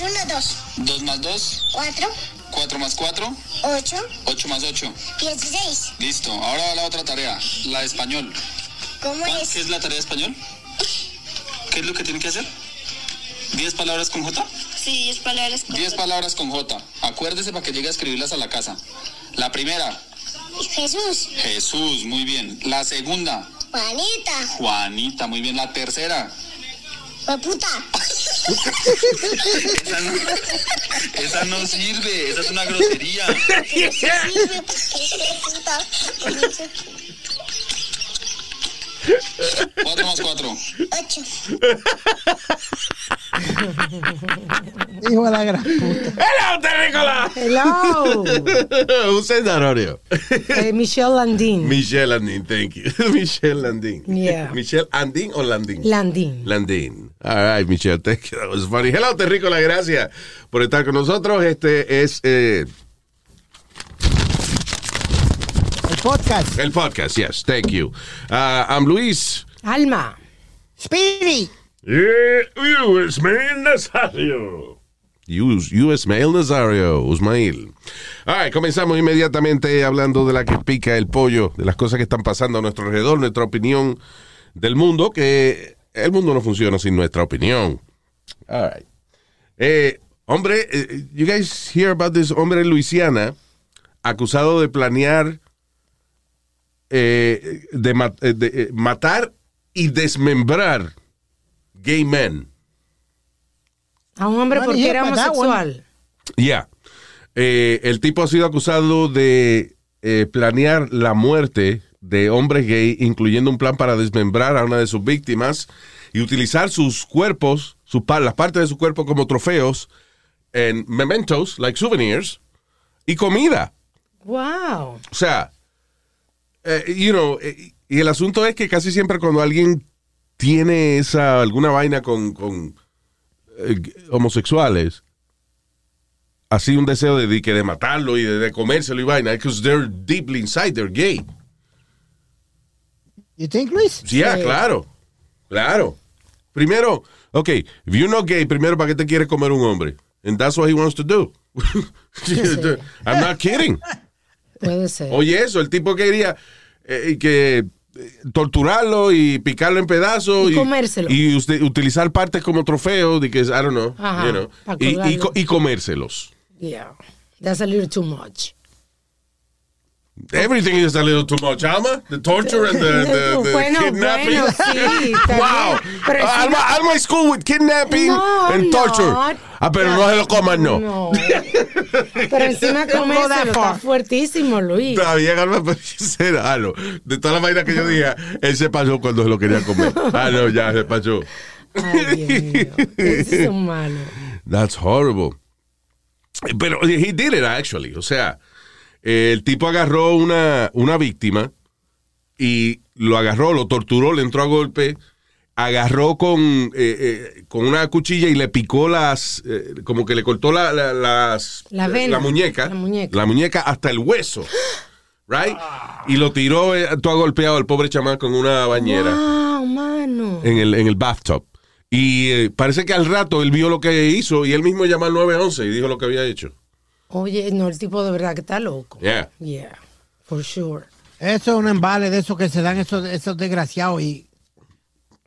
Más uno, dos. Dos más dos. Cuatro, Cuatro más cuatro. ocho, Ocho más ocho. dieciséis. Listo. Ahora la otra tarea. La de español. ¿Cómo ¿Cuál- es? ¿Qué es la tarea de español? ¿Qué es lo que tiene que hacer? ¿Diez palabras con J? Sí, diez palabras. con- Diez palabras con J. Acuérdese para que llegue a escribirlas a la casa. La primera, Jesús, Jesús, muy bien. La segunda, Juanita, Juanita, muy bien. La tercera, puta! esa, no, esa no sirve, esa es una grosería. Esa sirve, puta. 4 más 4. 8. Hijo de la gran puta. ¡Hello, terrícola! ¡Hello! Usted Eh, Michelle Landín. Michelle Landín, thank you. Michelle Landín. Yeah. Michelle Andín o Landín? Landín. Landín. All right, Michelle, thank you. That was funny. Hello, terrícola, gracias por estar con nosotros. Este es... Eh, podcast. el podcast, yes, thank you. Uh, I'm Luis. Alma. Speedy. US Mail Nazario. US, US Mail Nazario, Usmail. All right, comenzamos inmediatamente hablando de la que pica el pollo, de las cosas que están pasando a nuestro alrededor, nuestra opinión del mundo, que el mundo no funciona sin nuestra opinión. All right. Eh, hombre, eh, you guys hear about this hombre en Luisiana acusado de planear eh, de, eh, de, eh, matar y desmembrar gay men. A un hombre porque yeah, era homosexual. Ya. Eh, el tipo ha sido acusado de eh, planear la muerte de hombres gay, incluyendo un plan para desmembrar a una de sus víctimas y utilizar sus cuerpos, sus las partes de su cuerpo como trofeos en mementos, like souvenirs, y comida. Wow. O sea, eh, you know, eh, y el asunto es que casi siempre cuando alguien tiene esa alguna vaina con, con eh, homosexuales, así un deseo de, de matarlo y de, de comérselo y vaina, because they're deeply inside, they're gay. You think, Luis? Sí, claro, claro. Primero, ok, if you're not gay, primero, ¿para qué te quiere comer un hombre? And that's what he wants to do. I'm not kidding. Puede ser. Oye, eso, el tipo quería eh, que eh, torturarlo y picarlo en pedazos Y comérselo. y usted- utilizar partes como trofeo de que I don't know, Ajá, you know, y, y, y comérselos. Yeah. That's a little too much. Everything is a little too much, Alma. The torture and the, the, the Bueno, kidnapping. bueno, sí, wow. Pero encima- Alma, Alma is cool with kidnapping No, and torture. not. Ah, pero no se lo coman, no. No. Pero encima comérselo far. está fuertísimo, Luis. Está bien, Alma, pero será, ah, no. De todas las vainas que yo dije, él se pasó cuando se lo quería comer. Ah, no, ya se pasó. Ay, Dios mío. Esos son malos. That's horrible. Pero he did it actually. O sea, el tipo agarró una, una víctima y lo agarró, lo torturó, le entró a golpe, agarró con, eh, eh, con una cuchilla y le picó las, eh, como que le cortó la, la- las, La la muñeca, la muñeca. la muñeca hasta el hueso, right? Y lo tiró, eh, todo golpeado al pobre chamán con una bañera Wow, mano. en el, en el bathtub. Y parece que al rato él vio lo que hizo y él mismo llamó al 911 y dijo lo que había hecho. Oye, no, el tipo de verdad que está loco. Yeah. Yeah, for sure. Eso es un embale de esos que se dan esos, esos desgraciados y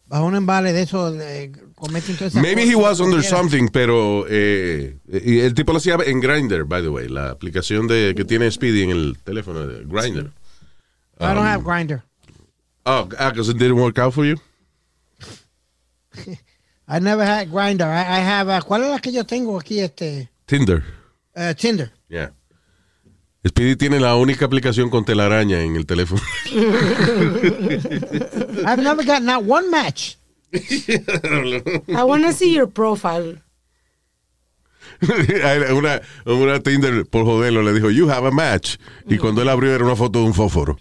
bajo un embale de esos eh, cometen todas esas Maybe he was under something, pero eh, y el tipo lo hacía en Grindr, by the way, la aplicación de que tiene Speedy en el teléfono de Grindr. I don't have grinder. Oh, because it didn't work out for you. I never had grinder. I, I have uh, ¿Cuál es la que yo tengo aquí? Este Tinder. Uh, Tinder. Yeah. Speedy tiene la única aplicación con telaraña en el teléfono. I've never got not one match. I want to see your profile. una, una Tinder por joderlo le dijo, you have a match. Y cuando él abrió era una foto de un fósforo.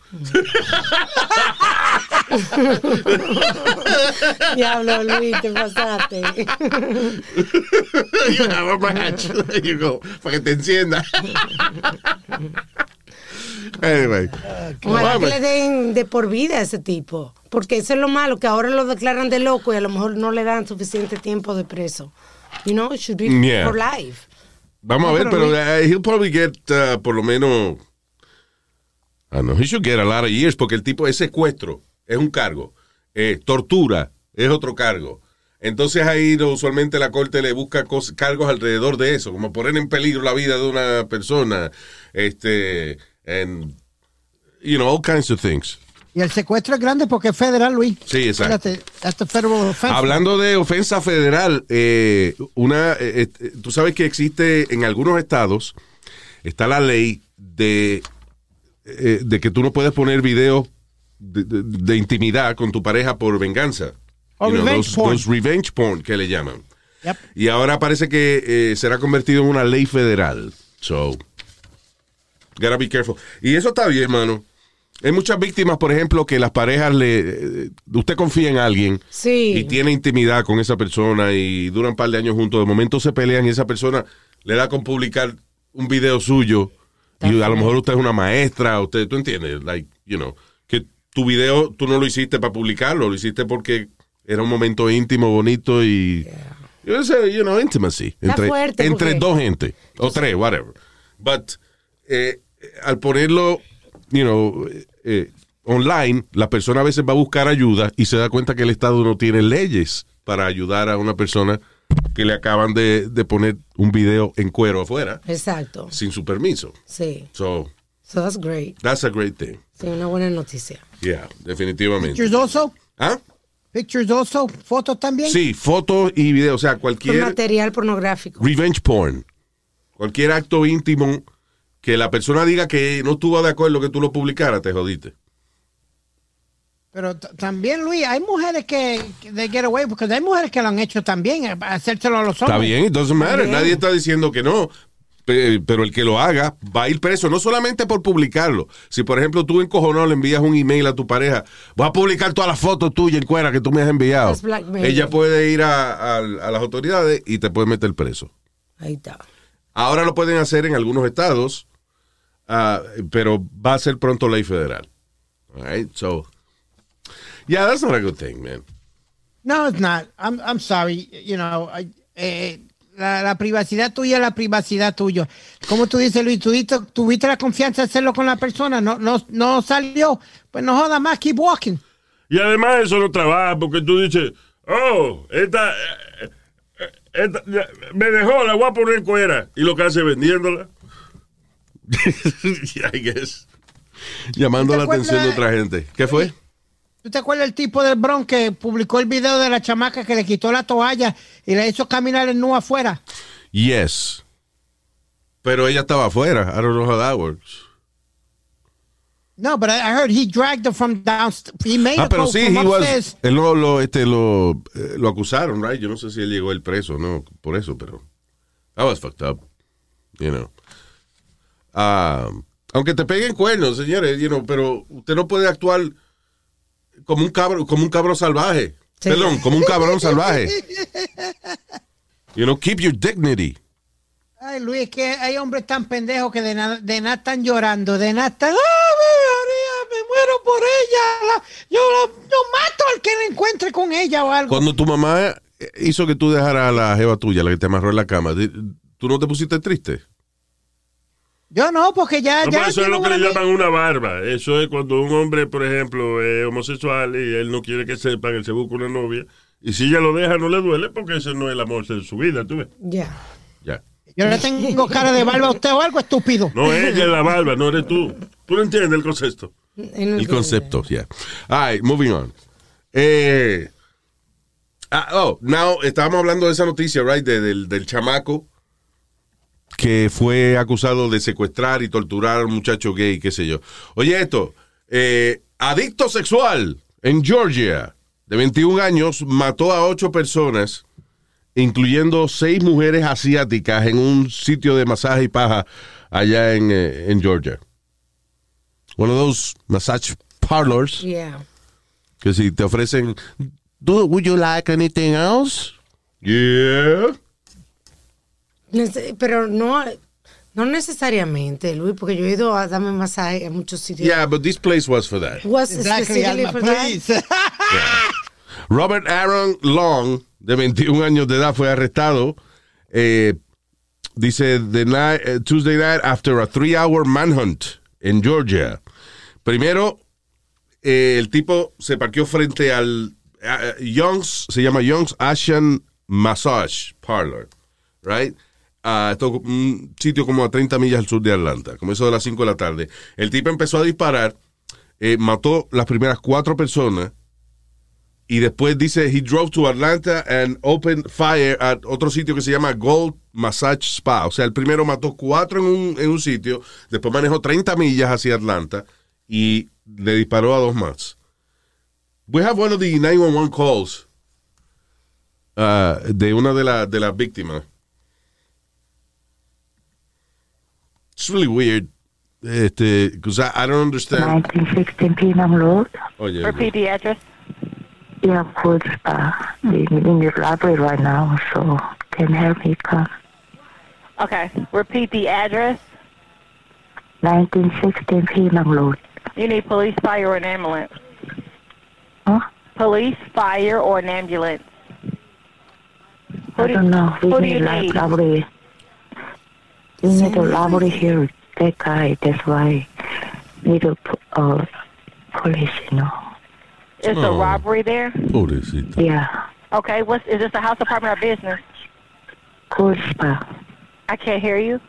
Diablo, Luis, te pasaste. you have a match. There you go. Para que te encienda. anyway. Ojalá que le den de por vida a ese tipo. Porque eso es lo malo, que ahora lo declaran de loco y a lo mejor no le dan suficiente tiempo de preso. You know, it should be Yeah. for life. Vamos a ver, pero uh, he'll probably get uh, por lo menos. I don't know, he should get a lot of years porque el tipo es secuestro, es un cargo. Eh, tortura es otro cargo. Entonces ahí usualmente la corte le busca cos- cargos alrededor de eso, como poner en peligro la vida de una persona, este, and, you know, all kinds of things. Y el secuestro es grande porque es federal, Luis. Sí, exacto. That's federal offense. Hablando de ofensa federal, eh, una, eh, eh, tú sabes que existe en algunos estados, está la ley de, eh, de que tú no puedes poner videos de, de- de intimidad con tu pareja por venganza. O You know, revenge those- porn. those revenge porn que le llaman. Yep. Y ahora parece que eh, será convertido en una ley federal. So, gotta be careful. Y eso está bien, mano. Hay muchas víctimas, por ejemplo, que las parejas le. eh, Usted confía en alguien Sí. y tiene intimidad con esa persona y duran un par de años juntos. De momento se pelean y esa persona le da con publicar un video suyo. Y a lo mejor usted es una maestra, usted, tú entiendes, like, you know, tu video tú no lo hiciste para publicarlo, lo hiciste porque era un momento íntimo, bonito y. Sé, you know, intimacy. Está Entre, fuerte entre dos gente, o tres, whatever. But, eh, al ponerlo, you know, eh, online, la persona a veces va a buscar ayuda y se da cuenta que el Estado no tiene leyes para ayudar a una persona que le acaban de, de poner un video en cuero afuera Exacto. sin su permiso. Sí. So, So that's great. that's a great thing. Sí, una buena noticia. Yeah, definitivamente. Pictures also. ¿Ah? Pictures also. Fotos también. Sí, fotos y videos, o sea, Por cualquier material pornográfico. revenge porn, cualquier acto íntimo que la persona diga que no estuvo de acuerdo que tú lo publicaras, te jodiste. Pero también, Luis, hay mujeres que, que they get away porque hay mujeres que lo han hecho también, hacérselo a los hombres. Está bien, it doesn't matter. bien. Nadie está diciendo que no. Pe- Pero el que lo haga va a ir preso, no solamente por publicarlo. Si, por ejemplo, tú encojonado le envías un email a tu pareja, voy a publicar todas las fotos tuyas en cuera que tú me has enviado. Ella puede ir a, a- a las autoridades y te puede meter preso. Ahí está. Ahora lo pueden hacer en algunos estados, ah, pero va a ser pronto ley federal. All right, so. Yeah, that's not a good thing, man. No, it's not. I'm, I'm sorry. You know, I- eh, la, la privacidad tuya es la privacidad tuya. Como tú dices, Luis, tuviste, tuviste la confianza de hacerlo con la persona, no, no, no salió. Pues no joda más, keep walking. Y además eso no trabaja porque tú dices, oh, esta, eh, esta- ya, me dejó, la voy a poner cuera. Y lo que hace vendiéndola. I guess. Llamando ¿Te la atención de otra gente. ¿Qué fue? ¿Tú te acuerdas del tipo del Bronx que publicó el video de la chamaca que le quitó la toalla y le hizo caminar en nu afuera? Yes. Pero ella estaba afuera. I don't know how that works. No, but I I heard he dragged her from downstairs. He made Ah, pero sí, he was, él lo, lo, este, lo, eh, lo acusaron, right? Yo no sé si él llegó el preso, no, por eso, pero that was fucked up, you know. Ah, aunque te peguen cuernos, señores, you know, pero usted no puede actuar como un cabrón, como un cabrón salvaje. Sí. Perdón, como un cabrón salvaje. You know, keep your dignity. Ay, Luis, que hay hombres tan pendejos que de nada, de nada están llorando, de nada están, ¡ay, María, me muero por ella! la- yo, la- yo mato al que la encuentre con ella o algo. Cuando tu mamá hizo que tú dejaras a la jeva tuya, la que te amarró en la cama, ¿tú no te pusiste triste? Yo no, porque ya, No, ya. eso es lo que le llaman una barba. Eso es cuando un hombre, por ejemplo, es homosexual y él no quiere que sepan, él se busca una novia. Y si ella lo deja, no le duele porque ese no es el amor de su vida, ¿tú ves? Ya. Ya. Yo le tengo cara de barba a usted o algo estúpido. No, ella es la barba, no eres tú. ¿Tú no entiendes el concepto? No El concepto, yeah. All right, moving on. Eh, ah, oh, now, estábamos hablando de esa noticia, right, de- del, del chamaco que fue acusado de secuestrar y torturar a un muchacho gay, qué sé yo. Oye esto, eh, adicto sexual en Georgia, de 21 años, mató a ocho personas, incluyendo seis mujeres asiáticas en un sitio de masaje y paja allá en, eh, en Georgia. One of those massage parlors Yeah. que si te ofrecen, "Do- would you like anything else? Yeah. Pero no, no necesariamente, Luis, porque yo he ido a darme masaje a muchos sitios. Yeah, but this place was for that. Was Exactly, Alma, for that? Robert Aaron Long, de 21 años de edad, fue arrestado. eh, dice, the night, eh, Tuesday night after a three-hour manhunt en Georgia. Primero, eh, el tipo se parqueó frente al eh, Young's, se llama Young's Asian Massage Parlor, right? Ah, esto es un sitio como a 30 millas al sur de Atlanta, como eso de las 5 de la tarde. El tipo empezó a disparar, eh, mató las primeras cuatro personas y después dice he drove to Atlanta and opened fire at otro sitio que se llama Gold Massage Spa. O sea, el primero mató cuatro en un, en un sitio, después manejó 30 millas hacia Atlanta y le disparó a dos más. We have one of the 911 calls uh, de una de, la- de las víctimas. It's really weird. Este, because I, I don't understand. 1916 Penang Road. Oye, Repeat the address. Yeah, could uh, in, in the library right now, so can help me come. Okay. Repeat the address. 1916 Penang Road. You need police, fire, or an ambulance. Huh? Police, fire, or an ambulance. Who I do- don't know. who We do you need a need? library. We need a library here. That guy, that's why need a p- uh, police, you know. Is a Oh. robbery there? Police. Yeah, Okay. What's is this a house apartment or business? cold spa. I can't hear you.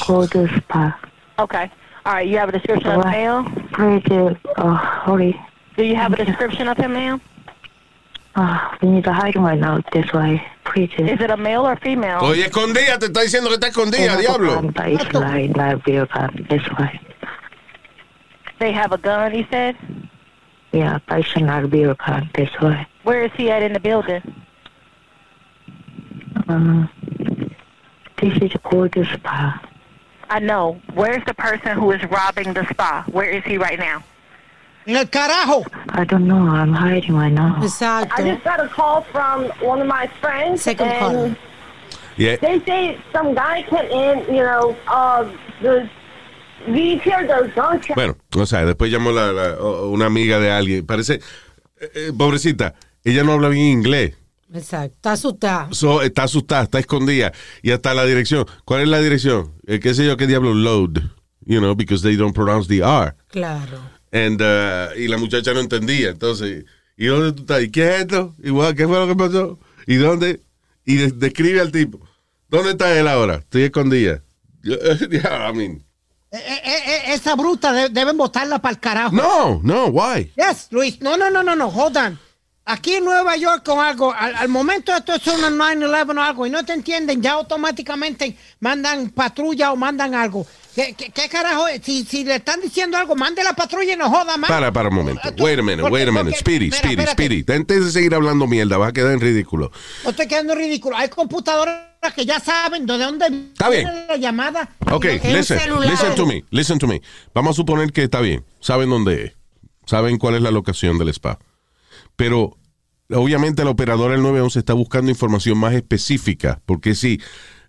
Cold spa. Okay. All right. You have a description of the What? male. Pretty, uh, hurry. Do you have a description of him, ma'am? Uh, we need a hiding right now. That's why, pretty. Is it a male or female? Oye, escondida, te está diciendo que está escondida, diablo. It's like library, that's why. They have a gun. He said. Yeah, patient library, that's why. Where is he at in the building? Um, this is cold spa. I know. Where's the person who is robbing the spa? Where is he right now? En el carajo. I don't know. I'm hiding right now. Exacto. I just got a call from one of my friends, Second and caller. Yeah. they say some guy came in. You know, uh, the we hear the gunshot. Bueno, o sea, después llamó la, la- una amiga de alguien. Parece, eh, eh, pobrecita, ella no habla bien inglés. Exacto. Está asustada. So, está asustada, está escondida. Y hasta la dirección. ¿Cuál es la dirección? Eh, ¿Qué sé yo qué diablo? Load. You know, because they don't pronounce the R. Claro. And, uh, y la muchacha no entendía. Entonces, ¿y dónde tú estás? ¿Y qué es esto? Igual, ¿qué fue lo que pasó? ¿Y dónde? Y de- describe al tipo. ¿Dónde está él ahora? Estoy escondida. Yeah, I mean. Eh, eh, eh, esa bruta de- deben botarla para el carajo. No, no, why? Yes, Luis. No, no, no, no, no. Hold on. Aquí en Nueva York con algo, al, al momento esto es una 9-11 o algo y no te entienden, ya automáticamente mandan patrulla o mandan algo. ¿Qué, qué, qué carajo? Si, si le están diciendo algo, mande la patrulla y no joda más. Para, para un momento. Tú- Wait a minute, porque- wait a minute. Speedy, Speedy. Speedy. Antes de seguir hablando mierda, vas a quedar en ridículo. No estoy quedando ridículo. Hay computadoras que ya saben de dónde Está bien. la llamada. Ok, listen, listen to me, listen to me. Vamos a suponer que está bien. Saben dónde es. Saben cuál es la locación del spa. Pero obviamente el operador del 911 está buscando información más específica. Porque si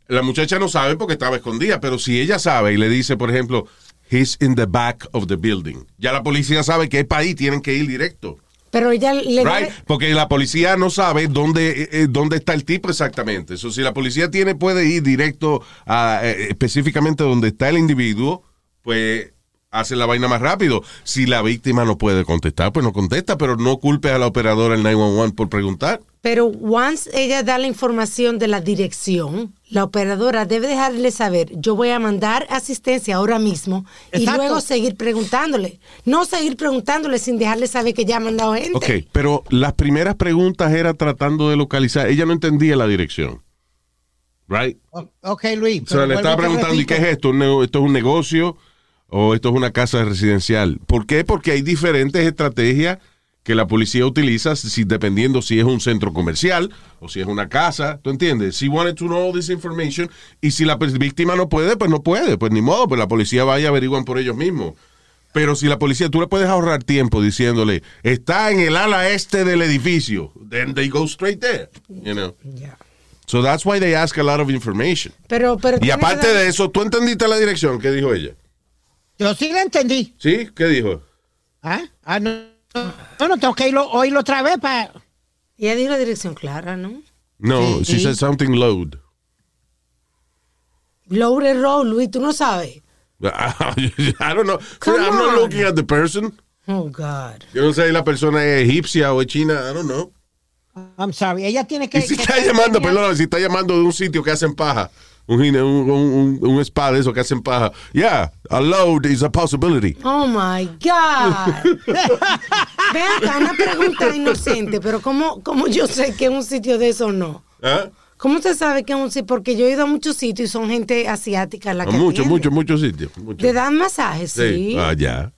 la muchacha no sabe porque estaba escondida, pero si ella sabe y le dice, por ejemplo, he's in the back of the building, ya la policía sabe que es para ahí, tienen que ir directo. Pero ella le da- Right? Porque la policía no sabe dónde, eh, eh, dónde está el tipo exactamente. Eso si la policía tiene, puede ir directo a eh, específicamente donde está el individuo, pues hace la vaina más rápido. Si la víctima no puede contestar, pues no contesta, pero no culpe a la operadora del 911 por preguntar. Pero once ella da la información de la dirección, la operadora debe dejarle saber, yo voy a mandar asistencia ahora mismo y luego seguir preguntándole. No seguir preguntándole sin dejarle saber que ya ha mandado gente. Ok, pero las primeras preguntas era tratando de localizar. Ella no entendía la dirección. Right? Ok, Luis. O sea, le estaba preguntando, ¿y qué es esto? ¿Un nego- ¿Esto es un negocio o esto es una casa residencial? ¿Por qué? Porque hay diferentes estrategias que la policía utiliza si, dependiendo si es un centro comercial o si es una casa, ¿tú entiendes? Si wanted to know all this information y si la víctima no puede, pues no puede, pues ni modo, pues la policía va y averiguan por ellos mismos. Pero si la policía, tú le puedes ahorrar tiempo diciéndole, está en el ala este del edificio, then they go straight there, you know. So that's why they ask a lot of information. Pero, pero Y que aparte de eso, ¿tú entendiste la dirección? ¿Qué dijo ella? Yo sí la entendí. ¿Sí? ¿Qué dijo? ¿Ah? Ah, no, no, no, tengo que irlo, oírlo otra vez para... Ella dijo la dirección clara, ¿no? No, Sí, she sí. said something loud. Loure Road, Luis, tú no sabes. I don't know. Come I'm not on. looking at the person. Oh, God. Yo no sé si la persona es egipcia o es china. I don't know. I'm sorry. Ella tiene que... Y si que- está llamando, perdón, si está llamando de un sitio que hacen paja, un, gine- un, un, un, spa de eso que hacen paja. Yeah, a load is a possibility. Oh, my God. Ve acá, una pregunta inocente, pero ¿cómo, ¿cómo yo sé que es un sitio de eso o no? ¿Ah? ¿Cómo usted sabe que es un sitio? Porque yo he ido a muchos sitios y son gente asiática la A que muchos, muchos, muchos sitios. muchos. Te dan masajes, sí. Ah, ya.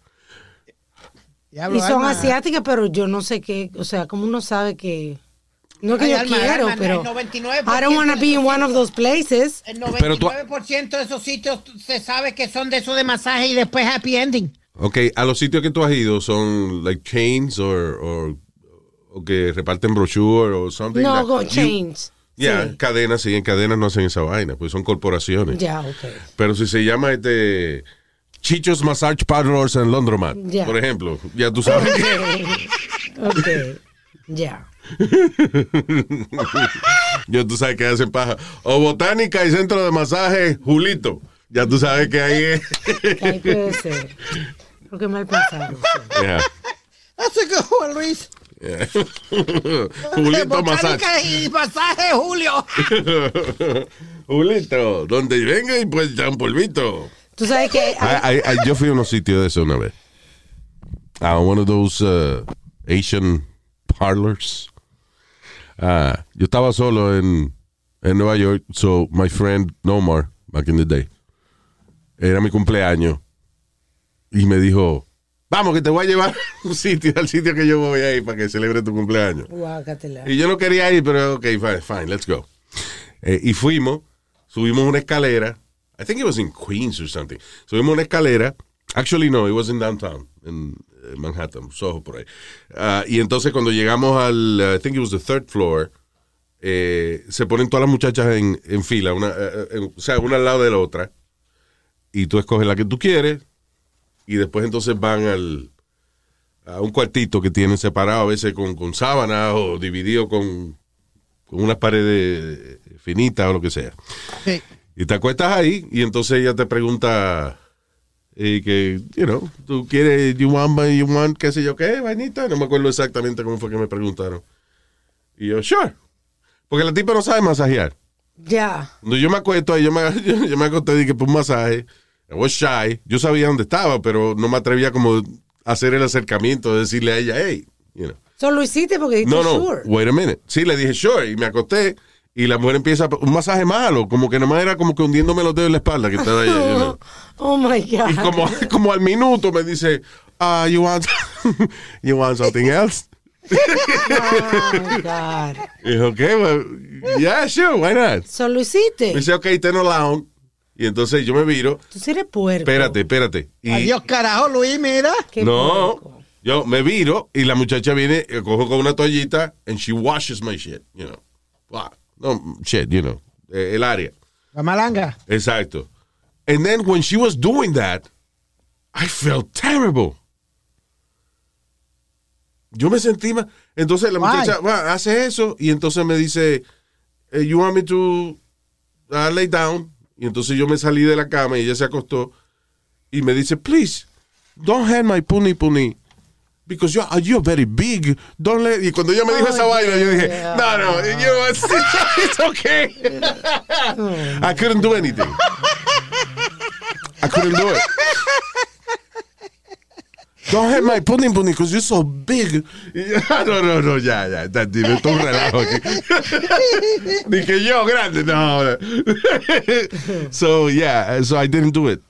Y son asiáticas, pero yo no sé qué, o sea, ¿cómo uno sabe que... No que Ay, yo Alma, quiero, Alma, pero... el 99% I don't want to be in one of those places. El Pero tú- 99% de esos sitios se sabe que son de eso de masaje y después happy ending. Ok, a los sitios que tú has ido son like chains or, or- o que reparten brochure o something. No, that go you- change. Yeah, Sí. cadenas, sí, en cadenas no hacen esa vaina, pues son corporaciones. Ya, ok. Pero si se llama este Chichos Massage Parlors en Laundromat, Ya. por ejemplo, ya tú sabes. Ok, ya. ya tú sabes que hacen paja. O Botánica y Centro de Masaje Julito. Ya tú sabes que ahí es. Ahí puede ser. Porque mal pensado. Yeah, That's a good one, Luis. yeah. Julito. Botánica y masaje, Julio. Julito, donde venga y pues ya un polvito. Tú sabes que... I- I- I- yo fui a unos sitios de eso una vez. A one of those uh, Asian parlors. Ah, yo estaba solo en, en Nueva York, so my friend Nomar, back in the day, era mi cumpleaños y me dijo, vamos que te voy a llevar a un sitio, al sitio que yo voy a ir para que celebre tu cumpleaños. Guácatela. Y yo no quería ir, pero ok, fine, fine let's go. Eh, y fuimos, subimos una escalera. I think it was in Queens or something. Subimos una escalera. Actually, no, it was in downtown, en Manhattan, Soho, por ahí. Ah, y entonces cuando llegamos al, uh, I think it was the third floor, eh, se ponen todas las muchachas en, en fila, una, eh, eh, o sea, una al lado de la otra. Y tú escoges la que tú quieres. Y después entonces van al, a un cuartito que tienen separado a veces con, con sábanas o dividido con, con unas paredes finitas o lo que sea. Sí. Y te acuestas ahí y entonces ella te pregunta eh, que, you know, tú quieres, you want, you want, qué sé yo qué, vainita. No me acuerdo exactamente cómo fue que me preguntaron. Y yo, sure. Porque la tipa no sabe masajear. Ya. Cuando yo me acuesto ahí, yo me, yo, yo me acosté y dije, por un masaje. I was shy. Yo sabía dónde estaba, pero no me atrevía como a hacer el acercamiento, de decirle a ella, hey, you know. Solo hiciste porque dijiste No, no, sure. wait a minute. Sí, le dije sure y me acosté y la mujer empieza un masaje malo, como que nomás era como que hundiéndome los dedos en la espalda que estaba ahí. you know. Oh my God. Y como, como al minuto me dice, ah, you want, you want something else? Oh my God. Y dije, okay, well, yeah, sure, why not? Solo hiciste. Me dice, okay, ten lounge. Y entonces yo me viro, Tú eres puerco. espérate, espérate. Y, Adiós, carajo, Luis, mira. Qué no, puerco. yo me viro y la muchacha viene, eh, cojo con una toallita and she washes my shit, you know. Wow. No, shit, you know, eh, el área. La malanga. Exacto. And then when she was doing that, I felt terrible. Yo me sentí mal. Entonces la Why? muchacha va, hace eso y entonces me dice, eh, you want me to uh, lay down? Y entonces yo me salí de la cama y ella se acostó y me dice, please, don't hand my puni puni. Because you're, uh, you're very big. Don't let... Y cuando ella me dijo Oh, esa vaina, yo dije, yeah. no, no, you know, it's, it's okay. I couldn't do anything. I couldn't do it. Don't have my pudding pudding because you're so big. no, no, no, ya, ya. Está, esto es un relajo aquí. Que yo, grande, no. so, yeah, so I didn't do it.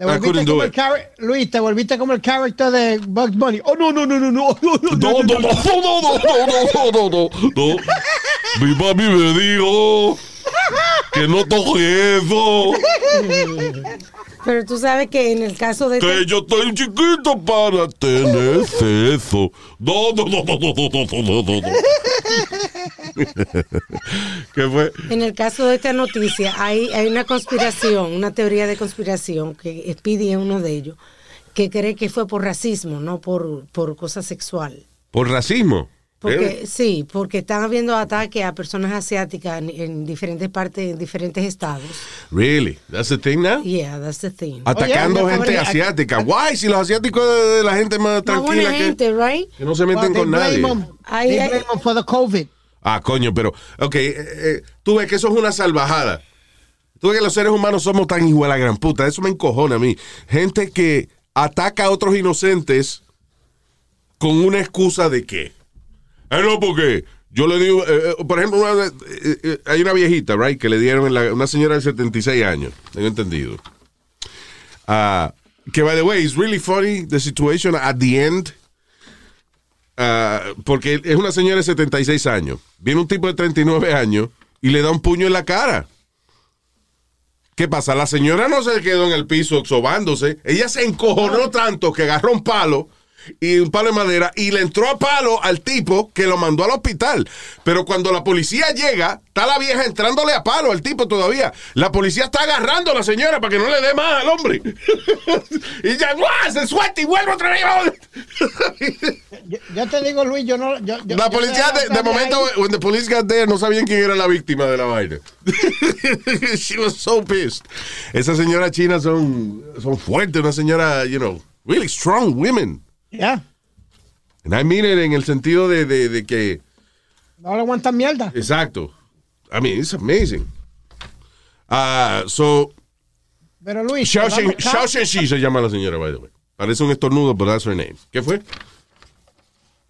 Te volviste como el Luis, te volviste como el character de Bugs Bunny. Oh, no, no, no, no, no, no, no, No, no, no, no, no, no, no, no, no, no. Mi papi me dijo que no toque eso. Pero tú sabes que en el caso de... Que este- yo estoy chiquito para tener eso. No, no, no, no, no, no, no, no. ¿Qué fue? En el caso de esta noticia hay, hay una conspiración, una teoría de conspiración que Speedy es uno de ellos, que cree que fue por racismo, no por, por cosa sexual. ¿Por racismo? Porque, sí, porque están habiendo ataques a personas asiáticas en, en diferentes partes, en diferentes estados. Really? That's the thing now? Yeah, that's the thing. Atacando gente asiática. Why? Si los asiáticos es la gente más tranquila buena que, gente, right? que no se meten Well, con nadie. 'em- they ay. blame 'em for the COVID. Ah, coño, pero, ok, eh, eh, tú ves que eso es una salvajada. Tú ves que los seres humanos somos tan igual a la gran puta. Eso me encojona a mí. Gente que ataca a otros inocentes con una excusa de qué. Ah, no, porque yo le digo, eh, eh, por ejemplo, una- eh, eh, hay una viejita, right, que le dieron, en la- una señora de 76 años, tengo entendido. Ah, que, by the way, it's really funny the situation at the end. Ah, porque es una señora de 76 años. Viene un tipo de 39 años y le da un puño en la cara. ¿Qué pasa? La señora no se quedó en el piso sobándose. Ella se encojonó tanto que agarró un palo y un palo de madera y le entró a palo al tipo que lo mandó al hospital. Pero cuando la policía llega, está la vieja entrándole a palo al tipo todavía. La policía está agarrando a la señora para que no le dé más al hombre. y ya ¡guau! se suelta y vuelve otra vez. Yo, yo te digo, Luis, yo no. Yo, yo- La policía, de, de momento, ahí. when the police got there, no sabían quién era la víctima de la vaina. She was so pissed. Esas señoras chinas son, son fuertes, una señora, you know, really strong women. Ya, And I mean it en el sentido de, de, de que, no le aguantan mierda. exacto. I mean, it's amazing. Ah, so, Pero Luis, Xiao vamos Shen- acá. Xiao Shenxi se llama la señora, by the way. Parece un estornudo, pero that's her name. ¿Qué fue?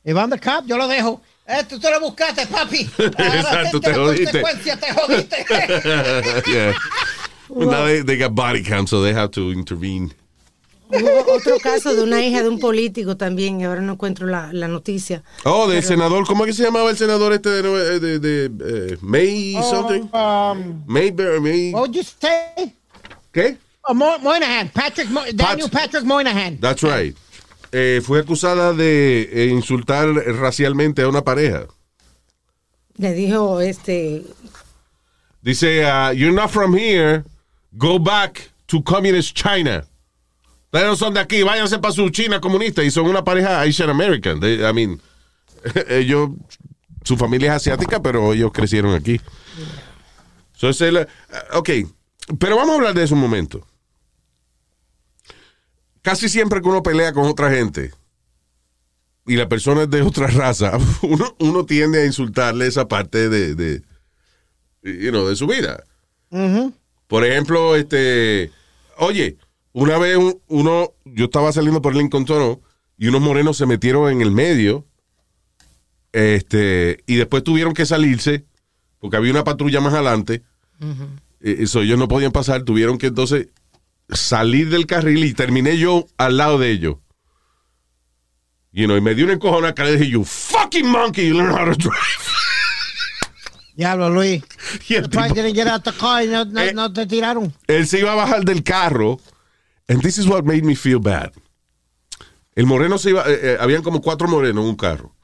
Iván the Cop, yo lo dejo. Eh, tú te lo buscaste, papi. Exacto, te jodiste. te jodiste. yeah. Now they, they got body cam, so they have to intervene. Hubo otro caso de una hija de un político también, y ahora no encuentro la, la noticia. Oh, del senador, ¿cómo es que se llamaba el senador este de, de, de, eh, May something? Um, May, Bear- May, what would you say? ¿qué? Oh, Mo- Moynihan, Patrick, Mo- Daniel Patrick Moynihan. That's right. Eh, fue acusada de eh, insultar racialmente a una pareja. Le dijo, este, Dice, uh, you're not from here, go back to communist China. Ustedes no son de aquí, váyanse para su China comunista y son una pareja Asian American. They- I mean, ellos, su familia es asiática, pero ellos crecieron aquí. So, el- ok, pero vamos a hablar de eso un momento. Casi siempre que uno pelea con otra gente y la persona es de otra raza, uno, uno tiende a insultarle esa parte de, de, you know, de su vida. Por ejemplo, este, oye, una vez un- uno, yo estaba saliendo por Lincoln Tunnel y unos morenos se metieron en el medio, este, y después tuvieron que salirse porque había una patrulla más adelante. Eh, Eso ellos no podían pasar, tuvieron que entonces salir del carril y terminé yo al lado de ellos. You know, y me dio una encojona que le dije, you fucking monkey, you learn how to drive. Diablo, Luis. Y el tipo- didn't get out the car y no, no, Eh. no te tiraron. él se iba a bajar del carro. And this is what made me feel bad. El moreno se iba, eh, eh, habían como cuatro morenos en un carro.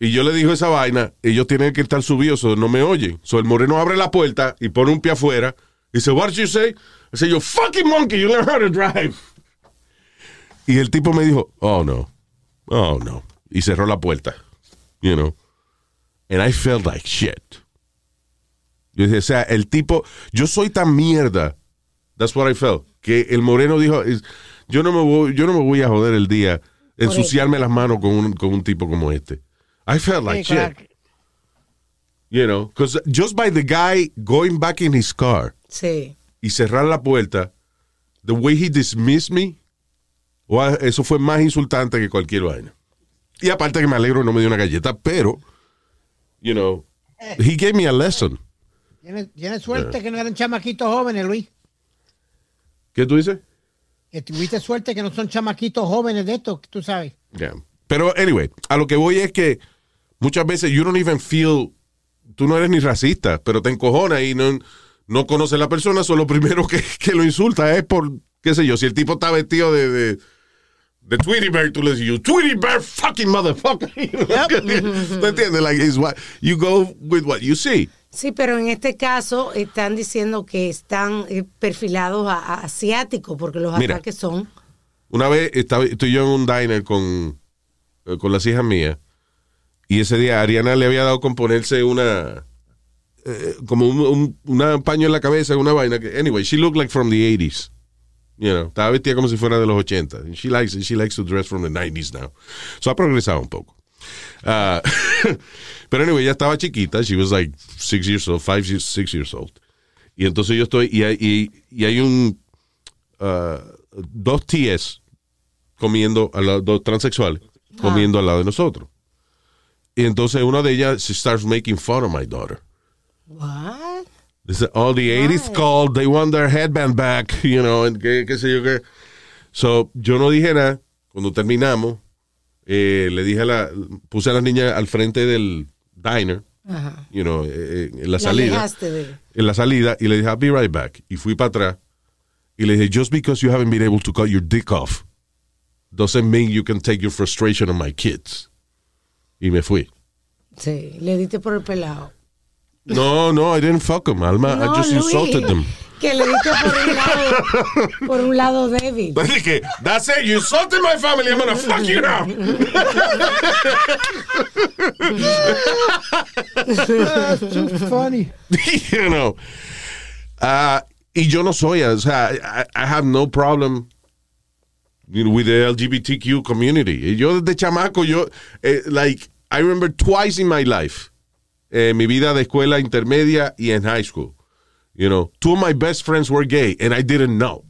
Y yo le dijo esa vaina, ellos tienen que estar subidos, so no me oyen. So el moreno abre la puerta y pone un pie afuera. Y dice, what did you say? I said, you fucking monkey, you learn how to drive. Y el tipo me dijo, oh no, oh no. Y cerró la puerta. You know. And I felt like shit. Yo dije, o sea, el tipo, yo soy tan mierda. That's what I felt. Que el moreno dijo, yo no me voy, yo no me voy a joder el día, ensuciarme las manos con un, con un tipo como este. I felt like Sí, claro. shit. You know, because just by the guy going back in his car sí. y cerrar la puerta, the way he dismissed me, a- eso fue más insultante que cualquier vaina. Y aparte que me alegro que no me dio una galleta, pero, you know, he gave me a lesson. Tienes, tienes suerte que no eran chamaquitos jóvenes, Luis. ¿Qué tú dices? Que tuviste suerte que no son chamaquitos jóvenes de estos, tú sabes. Yeah. Pero, anyway, a lo que voy es que muchas veces you don't even feel, tú no eres ni racista, pero te encojona y no, no conoces a la persona, solo lo primero que, que lo insulta es por, qué sé yo, si el tipo está vestido de, de, de Tweety Bear, tú le dices, you Tweety Bear fucking motherfucker. ¿Tú entiendes? Like, it's what, you go with what you see. Sí, pero en este caso están diciendo que están eh, perfilados a, a asiáticos porque los Mira. ataques son. Una vez estaba, estoy yo en un diner con, eh, con las hijas mías y ese día Ariana le había dado con ponerse una eh, como un, un una paño en la cabeza, una vaina que anyway, she looked like from the 80s. You know, estaba vestida como si fuera de los 80. And she likes she likes to dress from the 90s now. So ha progresado un poco. Ah, pero anyway, ella estaba chiquita, she was like six years old, five years, six years old. Y entonces yo estoy, y hay, y, y hay un, ah, dos tías comiendo, al lado, dos transexuales, comiendo al lado de nosotros. Y entonces una de ellas, she starts making fun of my daughter. What? Dice, all the 80s called, they want their headband back, you know, and qué, qué sé yo qué. So, yo no dije nada. Cuando terminamos, eh, le dije a la, puse a las niñas al frente del diner, Ajá. you know, eh, eh, en la La salida. de- En la salida, y le dije, I'll be right back. Y fui para atrás. Y le dije, just because you haven't been able to cut your dick off, doesn't mean you can take your frustration on my kids. Y me fui. Sí, le diste por el pelado. No, no, I didn't fuck them, Alma. No, I just Luis, insulted them. Que le diste por un lado, por un lado débil. Así que, that's it, you insulted my family, I'm gonna fuck you now. That's too funny. you know. Ah, y yo no soy, o sea, I, I have no problem with the LGBTQ community. Yo desde chamaco, yo, eh, like, I remember twice in my life, eh, mi vida de escuela intermedia y en high school. You know, two of my best friends were gay and I didn't know.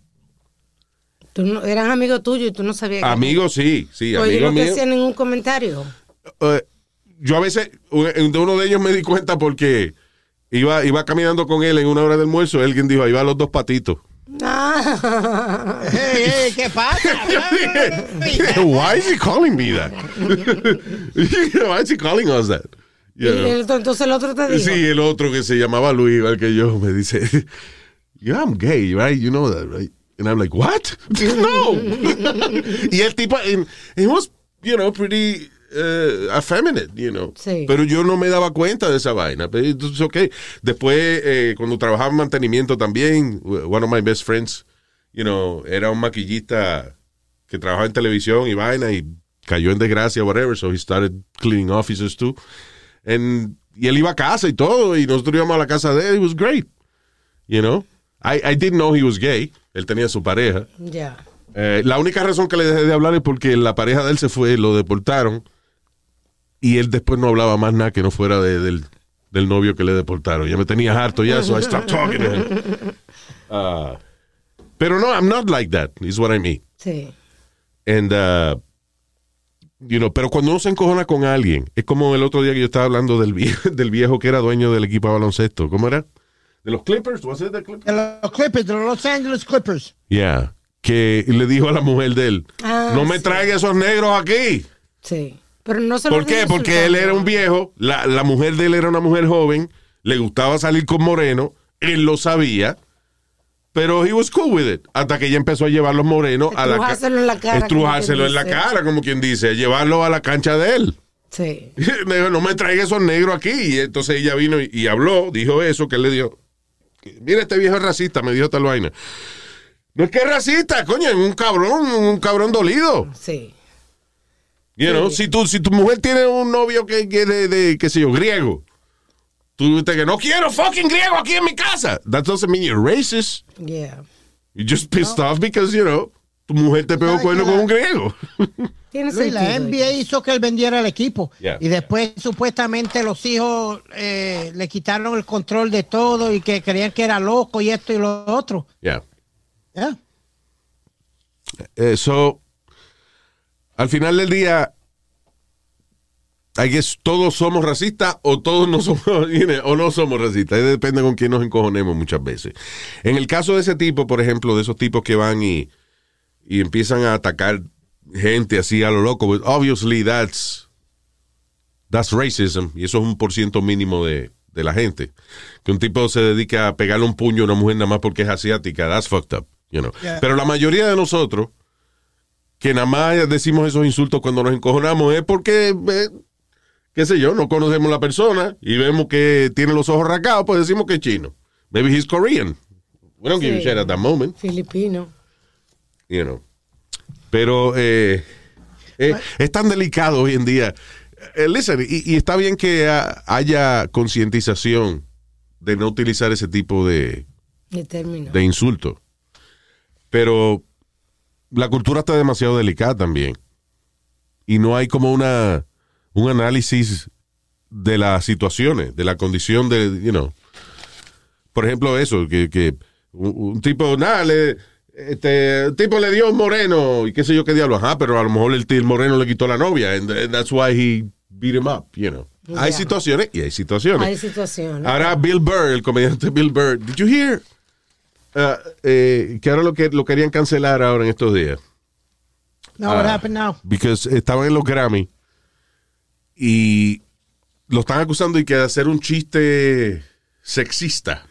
Tú no, eran amigos tuyos y tú no sabías. que- Amigos, sí, sí, Oye, amigos no te míos. hacían ningún comentario. Eh, yo a veces, de uno de ellos me di cuenta porque iba, iba caminando con él en una hora de almuerzo. Alguien dijo, ahí van los dos patitos. Ah. Hey, hey, ¿Qué pasa? Why is he calling me that? Why is he calling us that? Y You know? el- entonces el otro te dijo. Sí, el otro que se llamaba Luis, igual que yo, me dice, yeah, I'm gay, right? You know that, right? And I'm like, what? no. y el tipo, and he was, you know, pretty uh, effeminate, you know. Sí. Pero yo no me daba cuenta de esa vaina. Pero entonces, ok. Después, eh, cuando trabajaba en mantenimiento también, one of my best friends, you know, era un maquillista que trabajaba en televisión y vaina y cayó en desgracia, whatever, so he started cleaning offices too. And, y él iba a casa y todo, y nosotros íbamos a la casa de él, it was great, you know. I, I didn't know he was gay, él tenía su pareja. Ya. Eh, la única razón que le dejé de hablar es porque la pareja de él se fue, lo deportaron, y él después no hablaba más nada que no fuera de- del, del novio que le deportaron. Ya me tenía harto ya, so I stopped talking to him. Ah, pero no, I'm not like that, is what I mean. Sí. And, uh, you know, pero cuando uno se encojona con alguien, es como el otro día que yo estaba hablando del viejo, del viejo que era dueño del equipo de baloncesto. ¿Cómo era? ¿De los Clippers? ¿Was it the Clippers? De los Clippers, de los Los Angeles Clippers. Yeah. Que le dijo a la mujer de él, Ah, no me sí. traiga esos negros aquí. Sí. Pero no se lo ¿Por qué? Porque él era un viejo, la, la mujer de él era una mujer joven, le gustaba salir con moreno, él lo sabía, pero he was cool with it. Hasta que ella empezó a llevar los morenos a la ca- Estrujárselo en la cara, Estrujárselo en la cara, como quien dice, llevarlo a la cancha de él. Sí. Me dijo, no me traiga esos negros aquí. Y entonces ella vino y, y habló, dijo eso, que él le dio. Mira, este viejo es racista, me dijo tal vaina. No es que es racista, coño, es un cabrón, un cabrón dolido. Sí. You know, si, tu, si tu mujer tiene un novio que, que de, de, qué sé yo, griego, tú dices que no quiero fucking griego aquí en mi casa. That doesn't mean you're racist. Yeah. You're just pissed off because, you know, tu mujer te pegó ¿Sabes cuerno con un griego. Tiene Luis, la. NBA hizo que él vendiera el equipo. Yeah. Y después supuestamente los hijos eh, le quitaron el control de todo y que creían que era loco y esto y lo otro. Yeah. Yeah. Eh, so, al final del día, I guess, todos somos racistas o todos no somos, o no somos racistas. Depende con quién nos encojonemos muchas veces. En el caso de ese tipo, por ejemplo, de esos tipos que van y, y empiezan a atacar gente así a lo loco, pues, obviously that's, that's racism. Y eso es un por ciento mínimo de, de la gente. Que un tipo se dedica a pegarle un puño a una mujer nada más porque es asiática. That's fucked up. You know. Yeah. Pero la mayoría de nosotros, que nada más decimos esos insultos cuando nos encojonamos, es porque, eh, qué sé yo, no conocemos la persona y vemos que tiene los ojos rasgados, pues decimos que es chino. Maybe he's Korean. We don't give a shit at that moment, Filipino. you know. Pero eh, eh, es tan delicado hoy en día. Eh, listen, y, y está bien que haya concientización de no utilizar ese tipo de, De término. de insultos. Pero la cultura está demasiado delicada también. Y no hay como una un análisis de las situaciones, de la condición de, you know. Por ejemplo, eso, que, que un, un tipo, nada, le, este, un tipo le dio un moreno y qué sé yo qué diablo, ajá, pero a lo mejor el, el moreno le quitó la novia, and, and that's why he beat him up, you know. Hay situaciones y hay situaciones. Hay situaciones. Ahora Bill Burr, el comediante Bill Burr, did you hear uh, eh, que ahora lo que lo querían cancelar ahora en estos días? No, what Ah, happened now? Because estaban en los Grammy y lo están acusando de que de hacer un chiste sexista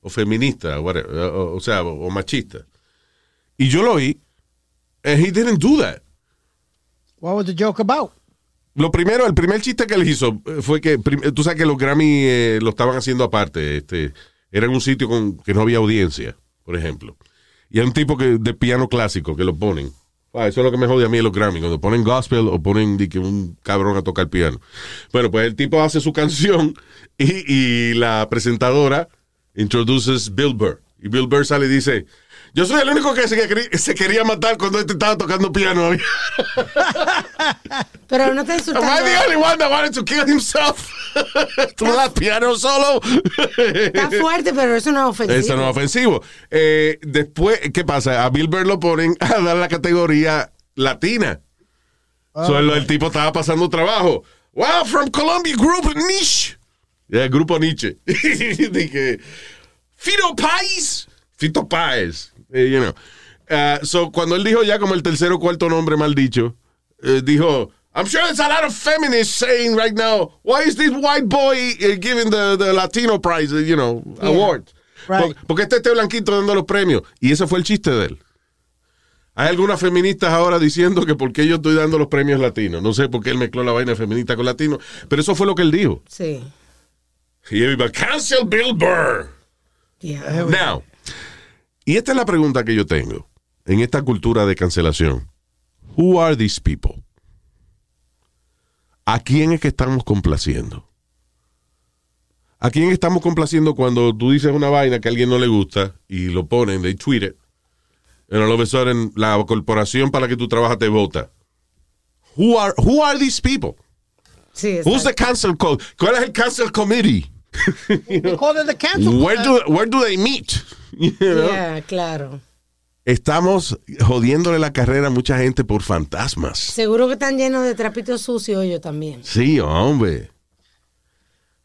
o feminista, whatever, o, o sea, o, o machista. Y yo lo oí, and he didn't do that. What was the joke about? Lo primero, el primer chiste que él hizo eh, fue que, tú sabes que los Grammy eh, lo estaban haciendo aparte, este, era en un sitio con que no había audiencia, por ejemplo. Y hay un tipo que de piano clásico que lo ponen. Ah, eso es lo que me jode a mí los Grammy, cuando ponen gospel o ponen di que un cabrón a tocar piano. Bueno, pues el tipo hace su canción y, y la presentadora introduces Bill Burr. Y Bill Burr sale y dice, yo soy el único que se, quería- se quería matar cuando este estaba tocando piano. Pero no te Am insultando. I the only one that wanted to kill himself? ¿Tú me das piano solo? Está fuerte, pero eso no es ofensivo. Eso no es ofensivo. Eh, después, ¿qué pasa? A Bill Burr lo ponen a dar la categoría latina. So, el, el tipo estaba pasando trabajo. Wow, from Columbia Group Niche. Yeah, el grupo Nietzsche. Dije, Fito Páez. Fito Páez. Eh, you know. Uh, so, cuando él dijo ya como el tercer o cuarto nombre mal dicho, eh, dijo, I'm sure there's a lot of feminists saying right now, why is this white boy eh, giving the, the Latino prize, you know, Yeah. award? Right. Por- porque este este blanquito dando los premios. Y ese fue el chiste de él. Hay algunas feministas ahora diciendo que por qué yo estoy dando los premios latinos. No sé por qué él mezcló la vaina feminista con latino, pero eso fue lo que él dijo. Sí. Y él iba, cancel Bill Burr. Yeah. Now, y esta es la pregunta que yo tengo en esta cultura de cancelación. Who are these people? ¿A quién es que estamos complaciendo? ¿A quién estamos complaciendo cuando tú dices una vaina que a alguien no le gusta y lo ponen, they tweet it, and all of a sudden la corporación para la que tú trabajas te vota? Who are, who are these people? Sí, Who's the cancel code? ¿Cuál es el cancel committee? They call it the cancel. Where do, where do they meet? You know? Yeah, claro. Estamos jodiéndole la carrera a mucha gente por fantasmas. Seguro que están llenos de trapitos sucios ellos también. Sí, hombre.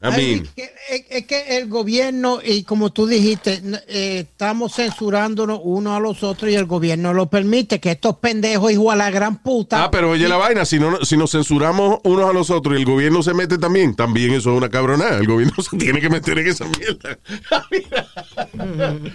I Ay, mean, es, que, es- es que el gobierno, y como tú dijiste, eh, estamos censurándonos unos a los otros y el gobierno lo permite, que estos pendejos, hijo a la gran puta. ah, pero oye la vaina, si, no, si nos censuramos unos a los otros y el gobierno se mete también, también eso es una cabronada. El gobierno se tiene que meter en esa mierda.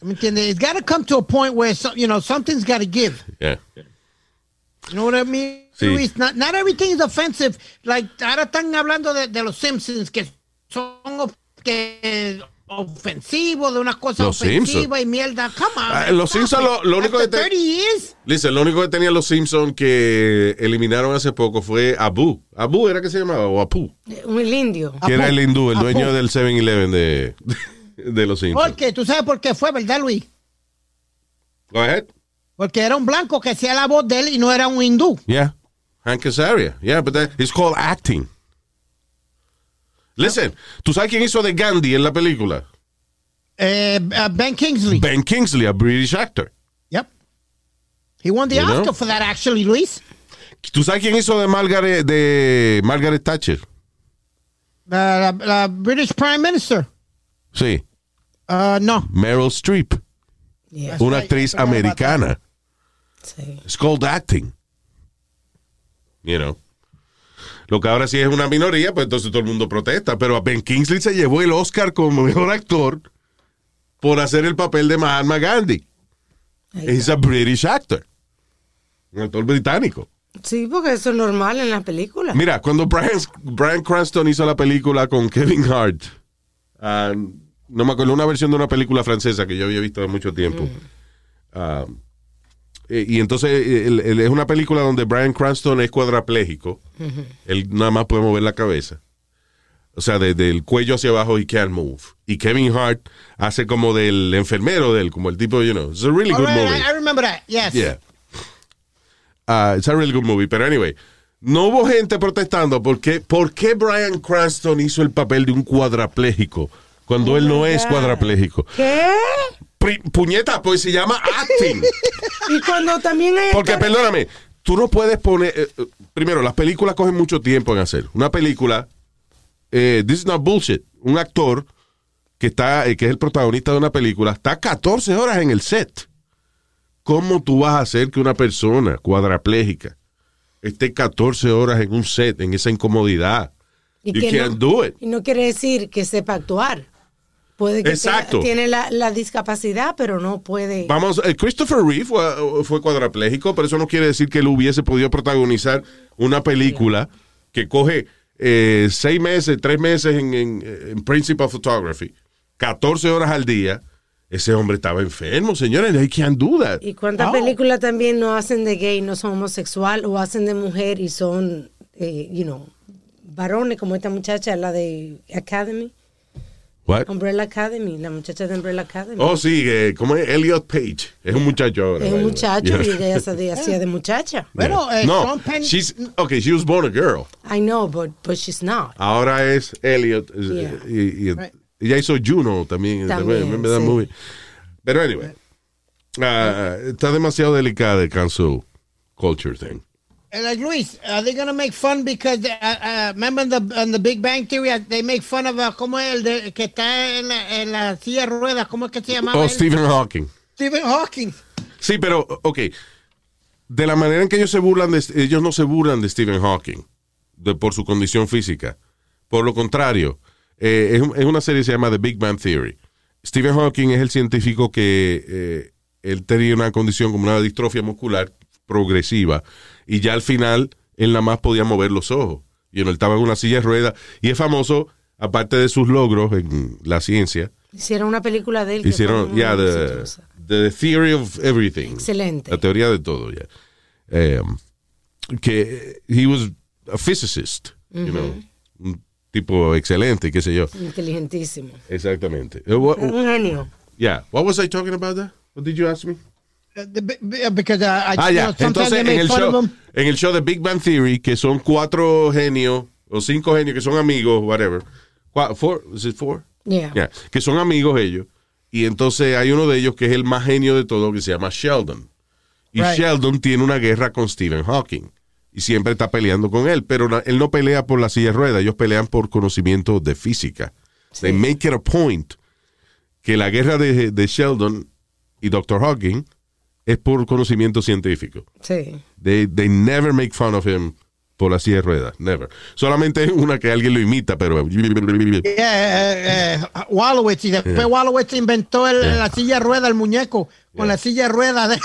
¿Me entiendes? It's got to come to a point where, you know, something's got to give. Yeah. You know what I mean? Sí. Luis? Not, not everything is offensive. Like, ahora están hablando de, de los Simpsons, que son of- que, ofensivos, de unas cosas Los ofensivas Simpsons. y mierda. Come on. Ah, los Simpsons, lo- lo único que te- 30 years. Listen, lo único que tenían los Simpsons que eliminaron hace poco fue Abu. Abu era que se llamaba, o Apu. Eh, Un indio. Que era el hindú, el Apu. dueño del 7-Eleven de, de los Simpsons. ¿Por qué? ¿Tú sabes por qué fue, verdad, Luis? Go ahead. Porque era un blanco que hacía la voz de él y no era un hindú. Yeah. Hank Azaria. Yeah, but that, it's called acting. Listen, ¿tú sabes quién hizo de Gandhi en la película? Eh, uh, ben Kingsley. Ben Kingsley, a British actor. Yep. He won the You know? Oscar for that, actually, Luis. ¿Tú sabes quién hizo de Margaret, de Margaret Thatcher? La, la- la British Prime Minister. Sí, Uh, no. Meryl Streep, Yeah. una actriz I americana. Sí. It's called acting. You know. Lo que ahora sí es una minoría, pues entonces todo el mundo protesta. Pero a Ben Kingsley se llevó el Oscar como mejor actor por hacer el papel de Mahatma Gandhi. He's a British actor. Un actor británico. Sí, porque eso es normal en las películas. Mira, cuando Brian, Brian Cranston hizo la película con Kevin Hart, ah, no me acuerdo, una versión de una película francesa que yo había visto hace mucho tiempo. Ah, eh, y entonces eh, es una película donde Brian Cranston es cuadraplégico. Él nada más puede mover la cabeza. O sea, desde el cuello hacia abajo, he can't move. Y Kevin Hart hace como del enfermero de él, como el tipo, you know, it's a really All good right, movie. I, remember that. Yes. Yeah. Uh, it's a really good movie. Pero anyway, no hubo gente protestando porque ¿por qué Brian Cranston hizo el papel de un cuadrapléjico cuando él no es God. cuadrapléjico? ¿Qué? Puñeta, pues se llama acting. Y cuando también hay... Porque, perdóname, tú no puedes poner. eh, eh, primero, las películas cogen mucho tiempo en hacer. Una película, eh, this is not bullshit. Un actor que está, eh, que es el protagonista de una película, está 14 horas en el set. ¿Cómo tú vas a hacer que una persona cuadraplégica esté 14 horas en un set, en esa incomodidad? y You que can't no, do it. Y no quiere decir que sepa actuar. Puede que Exacto. tenga- tiene la, la discapacidad, pero no puede... Vamos, eh, Christopher Reeve fue, fue cuadrapléjico, pero eso no quiere decir que él hubiese podido protagonizar una película que coge eh, seis meses, tres meses en, en, en Principal Photography, 14 horas al día. Ese hombre estaba enfermo, señores. I can't do that. ¿Y cuántas Oh. películas también no hacen de gay, no son homosexual, o hacen de mujer y son, eh, you know, varones, como esta muchacha, la de Academy, What? Umbrella Academy, la muchacha de Umbrella Academy. Oh, sí, eh, ¿cómo es? Elliot Page. Es un muchacho ahora. es un muchacho Yeah. y ella se de- hacía de muchacha. Bueno, eh, no, Sean Penn- she's, okay, she was born a girl. I know, but, but she's not. Ahora es Elliot. es- Yeah. Y, y- Right. ella hizo Juno también. También, remember that sí. movie? Pero anyway, ah, está demasiado delicada el cancel culture thing. Like Luis, are they gonna make fun because uh, uh, remember in the on the Big Bang Theory uh, they make fun of uh, cómo el de, que está en la, en la silla de ruedas, cómo es que se llamaba? Oh? Stephen Hawking. Stephen Hawking. Sí, pero, ok. De la manera en que ellos se burlan de, ellos no se burlan de Stephen Hawking de, por su condición física. Por lo contrario, eh, es, es una serie que se llama The Big Bang Theory. Stephen Hawking es el científico que eh, él tenía una condición como una distrofia muscular progresiva y ya al final él nada más podía mover los ojos. Y él estaba en una silla de ruedas y es famoso, aparte de sus logros en la ciencia, Hicieron una película de él. hicieron, ya, the, exitosa. the Theory of Everything. Excelente. La teoría de todo, ya. Um, que he was a physicist, you know, un tipo excelente, qué sé yo. Inteligentísimo. Exactamente. Uh, what- Un genio. yeah. What was I talking about that? What did you ask me? Because uh, I, Ah, you ya. know, sometimes Entonces, they en make el, fun of show, them. en el show de Big Bang Theory, que son cuatro genios, o cinco genios que son amigos, whatever. Four, is it four? Yeah. Yeah, que son amigos ellos. Y entonces hay uno de ellos que es el más genio de todo, que se llama Sheldon. Y Right. Sheldon tiene una guerra con Stephen Hawking. Y siempre está peleando con él. Pero él no pelea por la silla de ruedas, ellos pelean por conocimiento de física. They make it a point que la guerra de, de Sheldon y Dr. Hawking es por conocimiento científico. Sí. They, they never make fun of him por la silla de ruedas. Never. Solamente es una que alguien lo imita, pero. Yeah, eh, eh, Wallowitz, y después Yeah. Wallowitz inventó el- Yeah. la silla de rueda, el muñeco, con la silla de rueda. De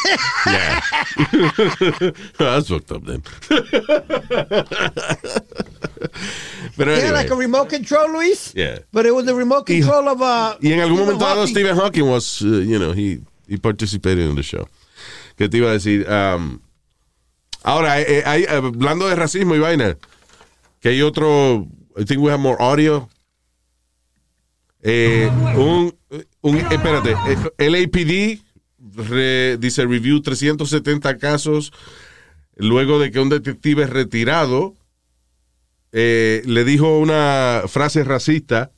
Yeah. That's fucked up then. Pero yeah, anyway. like a remote control, Luis. Yeah. But it was the remote Y- control of uh, Y en algún Stephen momento. Stephen Hawking was, uh, you know, he, he participated in the show. ¿Qué te iba a decir? Ahora, eh, eh, eh, hablando de racismo y vaina, que hay otro, I think we have more audio. Un, espérate, eh, LAPD re- dice review 370 casos luego de que un detective retirado eh, le dijo una frase racista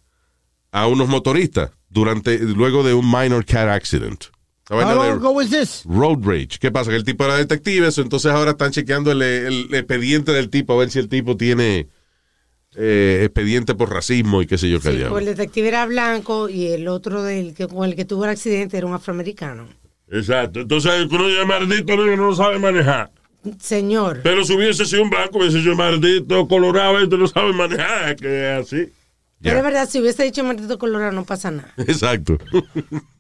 a unos motoristas durante luego de un minor car accident. How ago was this? Road Rage. ¿Qué pasa? Que el tipo era detective, eso, entonces ahora están chequeando el, el expediente del tipo a ver si el tipo tiene eh, expediente por racismo y qué sé yo qué Sí, pues el detective era blanco y el otro del que, con el que tuvo el accidente era un afroamericano. Exacto. Entonces, uno dice maldito no lo sabe manejar. Señor. Pero si hubiese sido un blanco, hubiese sido maldito colorado, este no sabe manejar, que es así. Pero es verdad, si hubiese dicho maldito colorado no pasa nada. Exacto.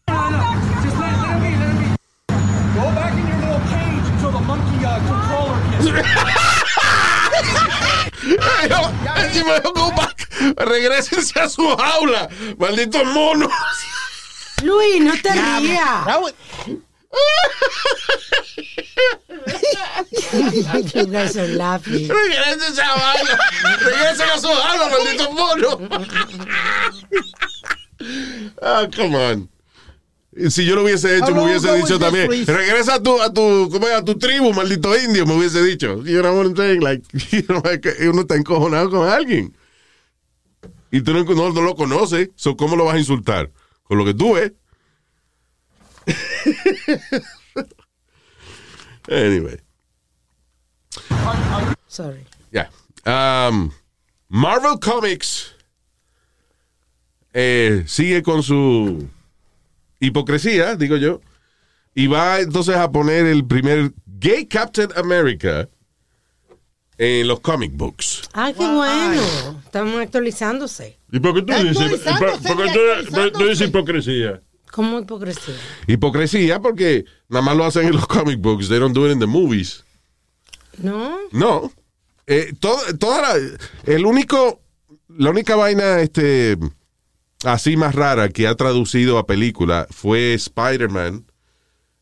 Regrésense a su jaula. Maldito mono. Luis, no te rías. you guys are laughing. Regrésense a jaula. Regresen a su jaula, maldito mono. Ah, come on. Si yo lo hubiese hecho, me hubiese dicho también. Regresa a tu, a tu, ¿cómo es? a tu tribu, maldito indio, me hubiese dicho. You know what I'm saying? Like, you know, uno está encojonado con alguien. Y tú no, no- no lo conoces. So, ¿Cómo lo vas a insultar? Con lo que tú ves. anyway. Sorry. Ya. Um, Marvel Comics eh, sigue con su hipocresía, digo yo, y va entonces a poner el primer gay Captain America en los comic books. Ah, qué bueno. Estamos actualizándose. ¿Y por qué tú dices, por qué tú, tú dices hipocresía? ¿Cómo hipocresía? Hipocresía porque nada más lo hacen en los comic books, they don't do it in the movies. ¿No? No. Eh, todo- toda la, el único, la única vaina este, así más rara que ha traducido a película fue Spider-Man,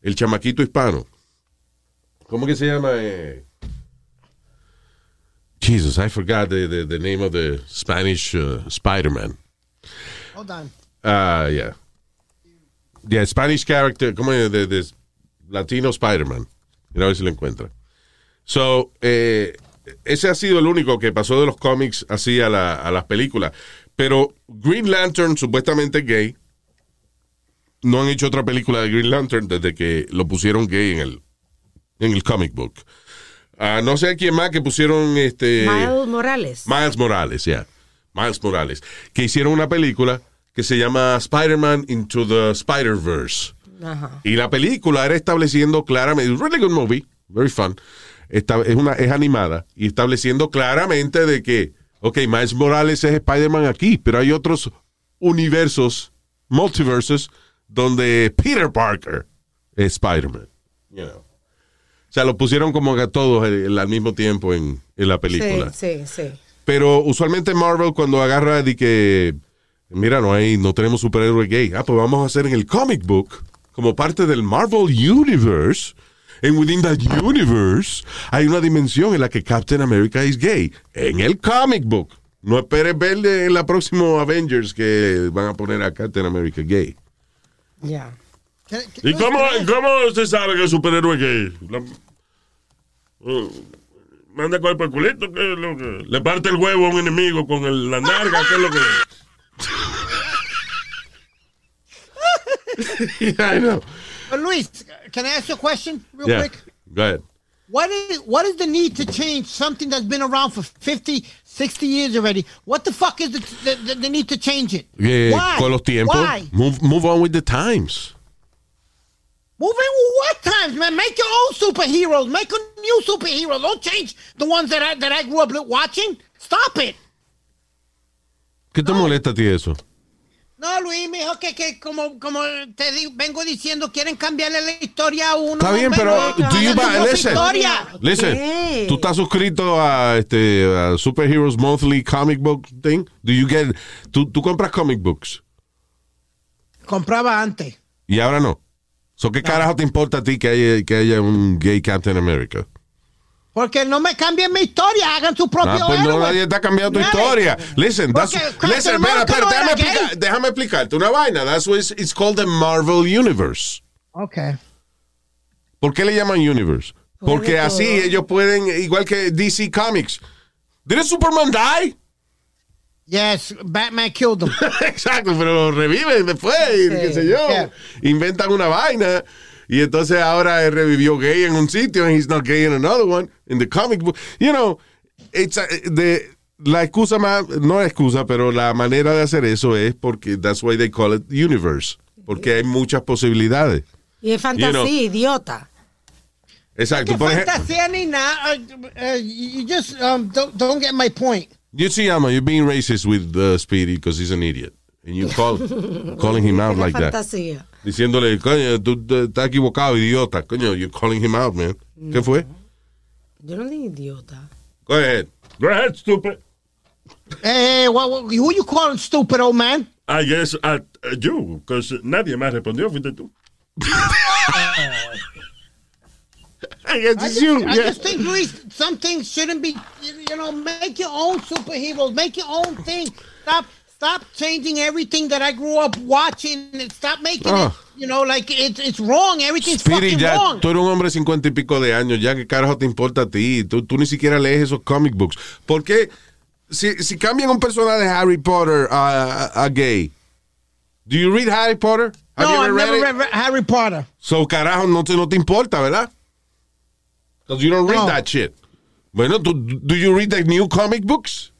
el chamaquito hispano. ¿Cómo que se llama? Eh, Jesus, I forgot the, the, the name of the Spanish uh, Spider-Man. Hold on. Ah, yeah. Yeah, Spanish character, de- de Latino Spider-Man. Mira a ver si lo encuentra. So, eh, ese ha sido el único que pasó de los cómics así a, la- a las películas. Pero Green Lantern, supuestamente gay, no han hecho otra película de Green Lantern desde que lo pusieron gay en el, en el comic book. Ah, no sé a quién más que pusieron este. Miles Morales. Miles Morales, ya. Miles Morales. Que hicieron una película que se llama Spider-Man Into the Spider-Verse. Ajá. Y la película era estableciendo claramente, really good movie, very fun. Esta- es, una, es animada y estableciendo claramente de que, ok, Miles Morales es Spider-Man aquí, pero hay otros universos, multiversos, donde Peter Parker es Spider-Man. You know. O sea, lo pusieron como que a todos eh, al mismo tiempo en, en la película. Sí, sí, sí. Pero usualmente Marvel cuando agarra de que, mira, no hay, no tenemos superhéroe gay. Ah, pues vamos a hacer en el comic book, como parte del Marvel Universe, en within that universe, hay una dimensión en la que Captain America es gay. En el comic book. No esperes ver en la próxima Avengers que van a poner a Captain America gay. Ya. ¿Y cómo, cómo se sabe que el superhéroe es gay? La- Uh, manda cuerpo al culito, ¿qué es lo que? Le parte el huevo a un enemigo con el- la narga, ¿qué es lo que? I know. But Luis, can I ask you a question real Yeah, quick? go ahead. What is what is the need to change something that's been around for 50, 60 years already? What the fuck is the, the, the, need to change it? Yeah, Why? Con los tiempos, Why? move, move on with the times. Moving with what times, man? Make your own superheroes. Make a new superhero. Don't change the ones that I that I grew up watching. Stop it. ¿Qué te molesta a ti eso? No, Luis, mijo, que, que como, como te di- vengo diciendo, quieren cambiarle la historia a uno. Está bien, pero do you buy- listen, historia. listen, tú estás suscrito a este a Superheroes Monthly Comic Book Thing. Do you get, tú, tú compras comic books Compraba antes. y ahora no. So, ¿Qué carajo te importa a ti que haya, que haya un gay Captain America? Porque no me cambien mi historia, hagan su propio Ah, pues no, héroe. nadie está cambiando tu Nadie. historia. Listen, that's, listen, espera, espera, no déjame, explicar- déjame explicarte una vaina. That's why it's, it's called the Marvel Universe. Okay. ¿Por qué le llaman Universe? Porque así ellos pueden, igual que DC Comics. ¿Did Superman die? Yes, Batman killed him. Exacto, pero lo reviven después, y qué sé yo. Yeah. Inventan una vaina. Y entonces ahora él revivió gay en un sitio and he's not gay in another one. In the comic book. You know, it's a- de, la excusa más, no la excusa, pero la manera de hacer eso es porque that's why they call it universe. Porque hay muchas posibilidades. Y es fantasía, You know. idiota. Exacto. Por ejemplo, Fantasía ni nada. Uh, uh, you just um, don't, don't get my point. you see, Ama, you're being racist with uh, Speedy because he's an idiot. And you call, calling him out Es like that. fantasía. Diciéndole, coño, tú tú estás equivocado, idiota. Coño, you're calling him out, man. ¿Qué fue? Yo no digo idiota. Go ahead. Go ahead, stupid. Hey, what, what, who you calling stupid, old man? I guess at uh, you, because nadie más respondió, fuiste tú. I guess I it's just, you. I yeah. just think, Luis, some things shouldn't be, you know, make your own superheroes, make your own thing. Stop, stop changing everything that I grew up watching and stop making Ah. it, you know, like it's, it's wrong. Everything's Speedy, fucking ya, wrong. tú eres un hombre de cincuenta y pico de años, ya que carajo te importa a ti. Tú, tú ni siquiera lees esos comic books. ¿Por qué? Si, si cambian un personaje de Harry Potter a, a- a gay, do you read Harry Potter? Have no, you I ever never read read, Harry Potter. So, carajo, no te, no te importa, ¿verdad? Because you don't read No. that shit. Bueno, ¿tú- do you read the new comic books?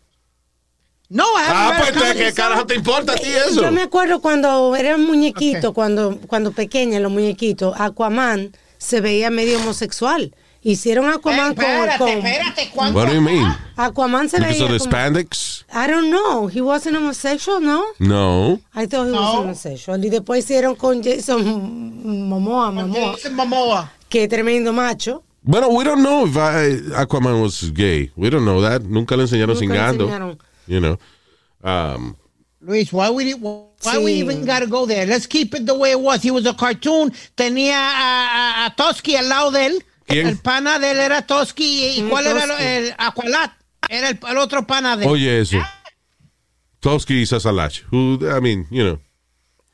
No, I haven't Ah, read pues, a comic ¿qué carajo te importa a ti eso? Yo me acuerdo cuando era muñequito, cuando, cuando pequeña, los muñequitos, Aquaman se veía medio homosexual. Hicieron Aquaman con, Espérate, con- espérate, ¿cuánto? What do you mean? Aquaman se Because veía of the como- spandex? I don't know. He wasn't homosexual, no? No. I thought he was homosexual. Y después hicieron con Jason Momoa, Momoa, Jason Momoa. que tremendo macho. Bueno, we don't know if I- Aquaman was gay. We don't know that. Nunca le enseñaron Nunca le cingando. enseñaron. You know. Um, Luis, why we why Sí. we even gotta go there? Let's keep it the way it was. He was a cartoon. Tenía a, a, a Toski al lado de él. ¿Quién? El pana de él era Toski. ¿Y Mm, cuál era Toski. el, el Aqualat? Era el, el otro pana de él. oye eso. Toski y Sasalash. Who, I mean, you know.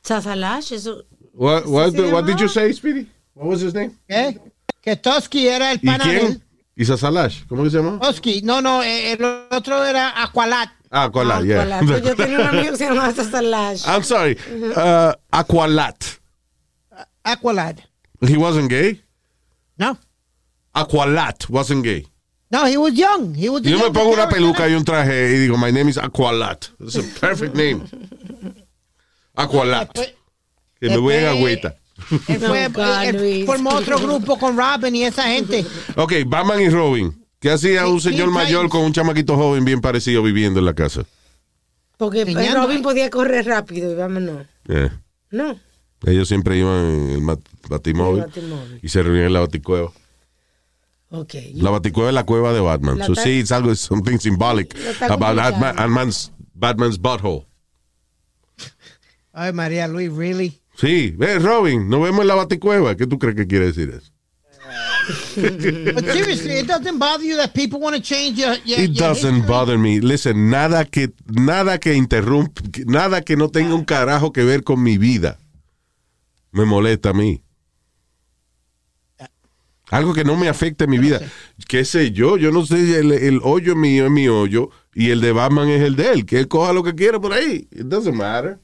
Sasalash, eso. What, what, se what did you say, Speedy? What was his name? ¿Eh? Que Toski era el ¿Y pana de él. quién? ¿Y Sasalash? ¿Cómo que se llama? Toski. No, no, eh, el otro era Aqualat. Ah, Aqualat, yeah. Aqualat. Pues Yo tenía un amigo que se llamaba Sasalash. I'm sorry. Uh, Aqualat. Aqualat. He wasn't gay? No. Aqualat wasn't gay. No, he was young. He was a Yo me young pongo una character. peluca y un traje y digo, my name is Aqualat. It's a perfect name. Aqualat. Después- Que me voy en después- agüita. Él fue, Oh, God, él formó otro grupo con Robin y esa gente. Ok, Batman y Robin. ¿Qué hacía un señor mayor con un chamaquito joven bien parecido viviendo en la casa? Porque. Robin podía correr rápido y vámonos. Eh, No. Ellos siempre iban en el mat- batimóvil, El batimóvil. y se reunían en la baticueva. Ok. La baticueva es la cueva de Batman. La so ta- sí, it's algo, something symbolic Lo está about complicado. Batman- Batman's, Batman's butthole. Ay, María Luis, really? Sí, ve, Robin, nos vemos en la baticueva. ¿Qué tú crees que quiere decir eso? But seriously, it doesn't bother you that people want to change your, your It your doesn't history? bother me. Listen, nada que, nada que interrumpa, nada que no tenga un carajo que ver con mi vida me molesta a mí. Algo que no me afecte mi vida. ¿Qué sé yo? Yo no sé, el, el hoyo mío es mi hoyo y el de Batman es el de él. Que él coja lo que quiera por ahí. It doesn't matter.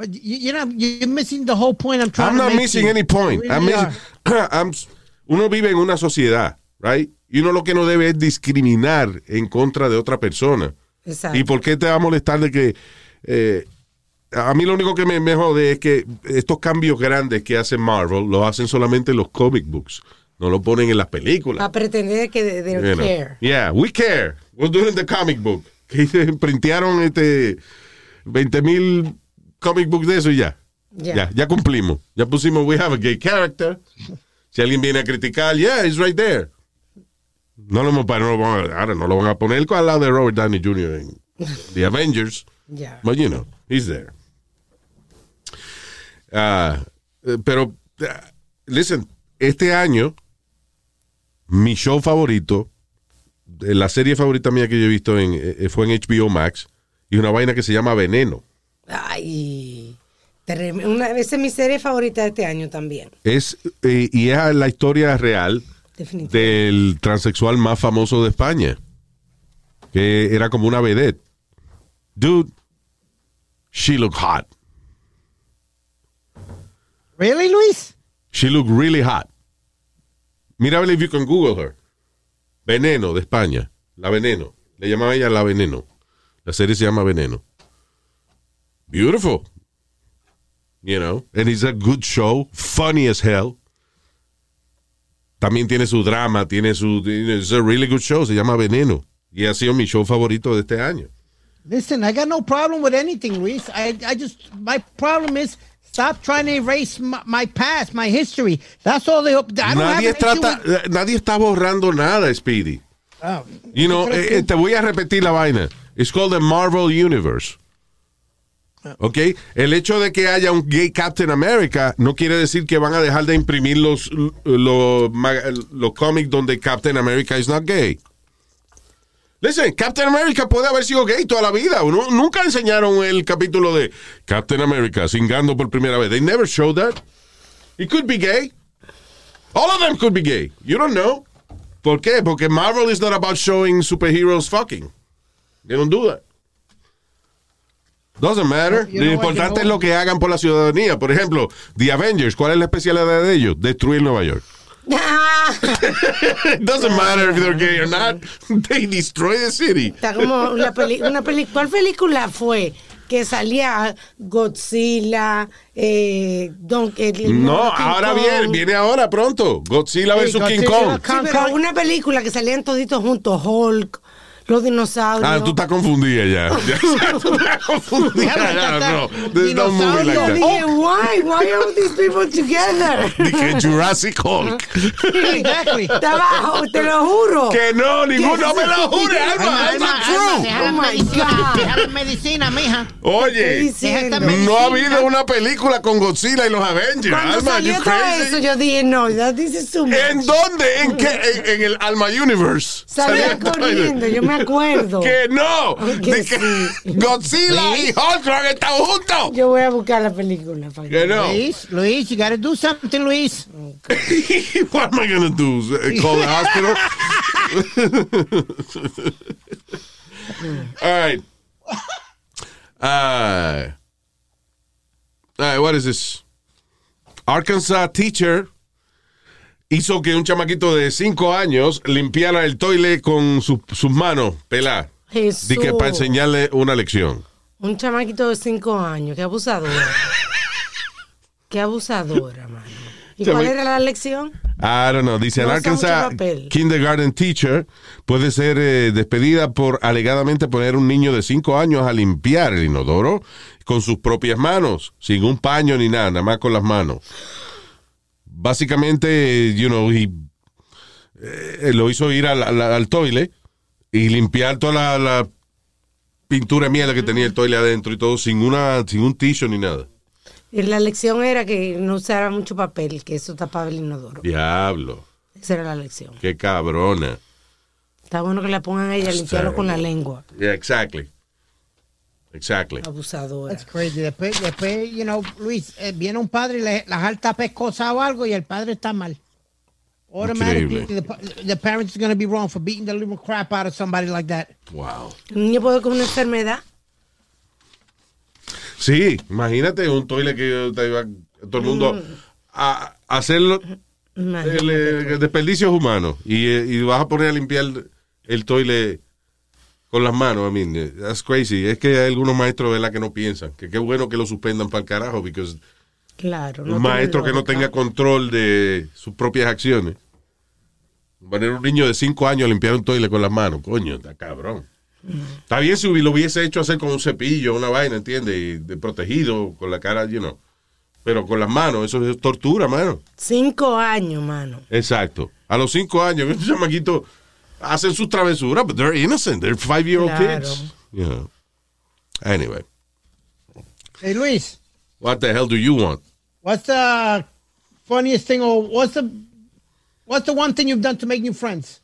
But you, you know, you're missing the whole point I'm trying I'm to not make missing here. any point. You I'm really missing- are. I'm- uno vive en una sociedad, right? Y uno lo que no debe es discriminar en contra de otra persona. Exacto. ¿Y por qué te va a molestar de que... eh, a mí lo único que me, me jode es que estos cambios grandes que hace Marvel los hacen solamente en los comic books. No lo ponen en las películas. A pretender que de You know. care. Yeah, we care. We're doing the comic book. Que printearon este 20 mil comic books de eso y ya. Ya. Ya, ya cumplimos. Ya pusimos we have a gay character. Si alguien viene a criticar, yeah, it's right there. No lo, no lo van a, ahora no lo van a poner al lado de Robert Downey Jr. en The Avengers. But you know, he's there. Eh, pero, ah, listen, este año, mi show favorito, eh, la serie favorita mía que yo he visto en, eh, fue en HBO Max, y una vaina que se llama Veneno. Ay. Una, esa es mi serie favorita de este año también. Es, eh, y es la historia real del transexual más famoso de España. que era como una vedette. Dude, she looked hot. Really, Luis? She looked really hot. Mira a ver if you can Google her. Veneno de España. La Veneno. Le llamaba ella La Veneno. La serie se llama Veneno. Beautiful. You know, and it's a good show. Funny as hell. También tiene su drama, tiene su. It's a really good show. Se llama Veneno. Y ha sido mi show favorito de este año. Listen, I got no problem with anything, Luis. I, I just, my problem is stop trying to erase my, my past, my history. That's all they. Have Nadie, trata, with- nadie está borrando nada, Speedy. Oh, You know, eh, eh, te voy a repetir la vaina. It's called the Marvel Universe. ¿Ok? El hecho de que haya un gay Captain America no quiere decir que van a dejar de imprimir los, los, cómics donde Captain America is not gay. Listen, Captain America puede haber sido gay toda la vida. Nu- Nunca enseñaron el capítulo de Captain America singando por primera vez. They never showed that. He could be gay. All of them could be gay. You don't know. ¿Por qué? Porque Marvel is not about showing superheroes fucking. They don't do that. Doesn't matter. Lo importante es lo que hagan por la ciudadanía. Por ejemplo, The Avengers, ¿cuál es la especialidad de ellos? Destruir Nueva York. It doesn't matter if they're gay or not. They destroy the city. Está como la peli una peli ¿Cuál película fue? Que salía Godzilla, eh, Don, el- No, ahora Kong. viene, viene ahora pronto. Godzilla vs. King Kong. Sí, pero una película que salían toditos juntos, Hulk, los dinosaurios. Ah, tú estás confundida ya. Ya, tú estás confundida. No. There's no movie like that. dije, why? Why are these people together? Dije Jurassic Hulk. Exactly. Estaba, te lo juro. Que no, ninguno no me lo jure, Alma. Alma, true. deja la Oh medicina, God. deja la medicina, mija. Oye, no ha habido una película con Godzilla y los Avengers. Cuando Alma, salió you crazy? eso, yo dije, no, this is too much. ¿En dónde? ¿En qué? En, en el Alma Universe. Salía- corriendo, yo me acuerdo. Que no. Que De que sí. Godzilla y Hulk han estado juntos. Yo voy a buscar la película. para Que no. Luis, Luis, you gotta do something, Luis. What am I going to do? Uh, Call the hospital? All right. Uh, all right, what is this? Arkansas teacher hizo que un chamaquito de 5 años limpiara el toile con su- sus manos peladas. Jesús. Que para enseñarle una lección. Un chamaquito de 5 años, qué abusadora. qué abusadora, mano. ¿Y Chama- cuál era la lección? I don't know. Dice, No Arkansas, kindergarten teacher puede ser eh, despedida por alegadamente poner un niño de 5 años a limpiar el inodoro con sus propias manos, sin un paño ni nada, nada más con las manos. Básicamente, you know, he, eh, lo hizo ir al, al, al toile y limpiar toda la, la pintura mierda que tenía el toile adentro y todo sin, una, sin un tissue ni nada. Y la lección era que no usara mucho papel, que eso tapaba el inodoro. Diablo, Esa era la lección. qué cabrona. Está bueno que la pongan a ella a limpiarlo con la lengua. Yeah, exactly. Exactly. Abusadora. That's crazy. Después, después, you know, Luis, eh, viene un padre y le, la jalta pescosa o algo y el padre está mal. Automatically, the, the parents is going to be wrong for beating the living crap out of somebody like that. Wow. Un niño puede con una enfermedad. Sí, imagínate un toile que te iba todo el mundo a, a hacerlo el, desperdicios humanos y, eh, y vas a poner a limpiar el toile con las manos. I mean, eh, that's crazy. Es que hay algunos maestros ¿verdad? que no piensan. Que qué bueno que lo suspendan para el carajo, porque Claro. un maestro que no tenga control de sus propias acciones. Poner un niño de 5 años a limpiar un toile con las manos, coño, está cabrón. Está bien si lo hubiese hecho hacer con un cepillo, una vaina, ¿entiendes? Y de protegido, con la cara, you know. Pero con las manos, eso es tortura, mano. Cinco años, mano. Exacto. A los 5 años, estos chamaquitos hacen sus travesuras, but they're innocent. They're five-year-old Claro. kids. You know. Anyway, Hey, Luis, what the hell do you want? what's the funniest thing or what's the what's the one thing you've done to make new friends?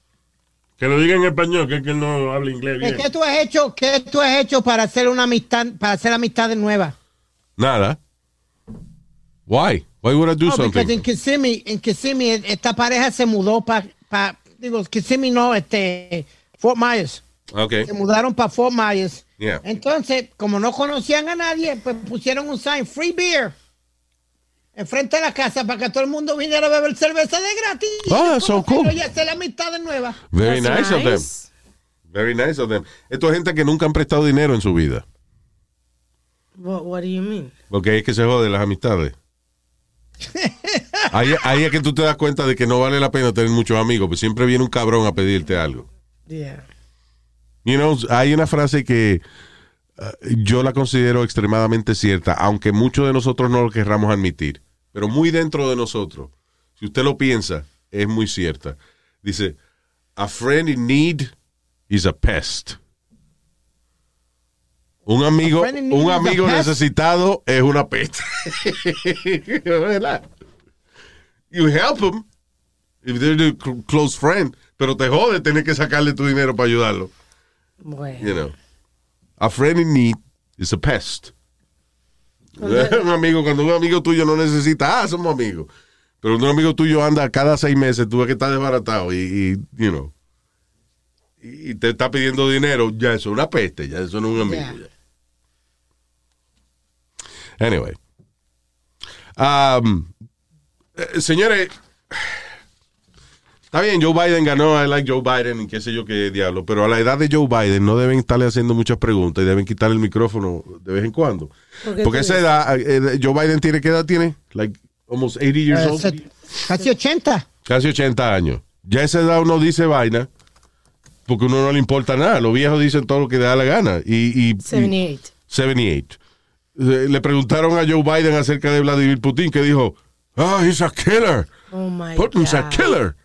Que lo diga en español, que es que él no habla inglés ¿Qué, bien. qué tú has hecho? ¿Qué tú has hecho para hacer una amistad, para hacer amistades nuevas? Nada. Why? Why would I do No, porque something? en Kissimmee, en Kissimmee, esta pareja se mudó para, digo, Kissimmee no, este, Fort Myers. Okay. Se mudaron para Fort Myers. Yeah. Entonces, como no conocían a nadie, pues pusieron un sign, free beer, enfrente de la casa para que todo el mundo viniera a beber cerveza de gratis. Oh, so cool. Y hacer la amistad de nueva. Very nice, of them. Very nice of them. Esto es gente que nunca han prestado dinero en su vida. What, what do you mean? Porque es que se jode las amistades. Ahí, ahí es que tú te das cuenta de que no vale la pena tener muchos amigos, pues siempre viene un cabrón a pedirte algo. Yeah. You know, hay una frase que uh, yo la considero extremadamente cierta, aunque muchos de nosotros no lo querramos admitir, pero muy dentro de nosotros, si usted lo piensa, es muy cierta. Dice, a friend in need is a pest. Un amigo, un a amigo necesitado es una peste. ¿Verdad? you help them if they're your cl- close friend, pero te jode tener que sacarle tu dinero para ayudarlo. Bueno. You know, a friend in need is a pest. un amigo, cuando un amigo tuyo no necesita, ah, somos amigos. Pero un amigo tuyo anda cada seis meses, tú ves que está desbaratado y, y, you know, y te está pidiendo dinero, ya eso es una peste, ya eso no es un amigo. Yeah. Anyway. Um, eh, señores, está bien, Joe Biden ganó, I like Joe Biden y qué sé yo qué diablo, pero a la edad de Joe Biden no deben estarle haciendo muchas preguntas y deben quitarle el micrófono de vez en cuando. ¿Por qué Porque esa edad, eh, Joe Biden tiene, ¿qué edad tiene? Like almost 80 years Eh, old. casi 80. Casi 80 años. Ya a esa edad uno dice vaina porque uno no le importa nada. Los viejos dicen todo lo que le da la gana. Y, y, 78. 78. Eh, Le preguntaron a Joe Biden acerca de Vladimir Putin que dijo, ah, he's a killer. Oh my Putin's a killer.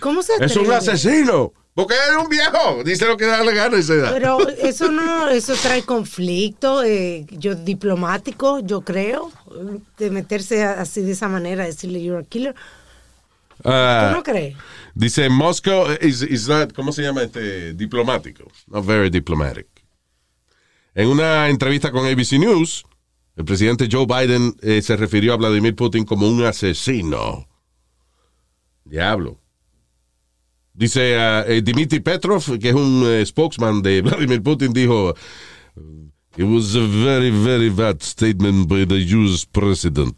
¿Cómo se Es un asesino. Porque es un viejo. Dice lo que da la gana a esa edad. Pero eso no, eso trae conflicto, eh, yo diplomático, yo creo, de meterse así de esa manera, decirle you're a killer. Ah, ¿Tú no crees? Dice Moscow is, is not, ¿cómo se llama este? Diplomático. Not very diplomatic. En una entrevista con ABC News, el presidente Joe Biden eh, se refirió a Vladimir Putin como un asesino. Diablo. Dice eh, Dmitry Petrov, que es un eh, spokesman de Vladimir Putin, dijo, It was a very, very bad statement by the US president.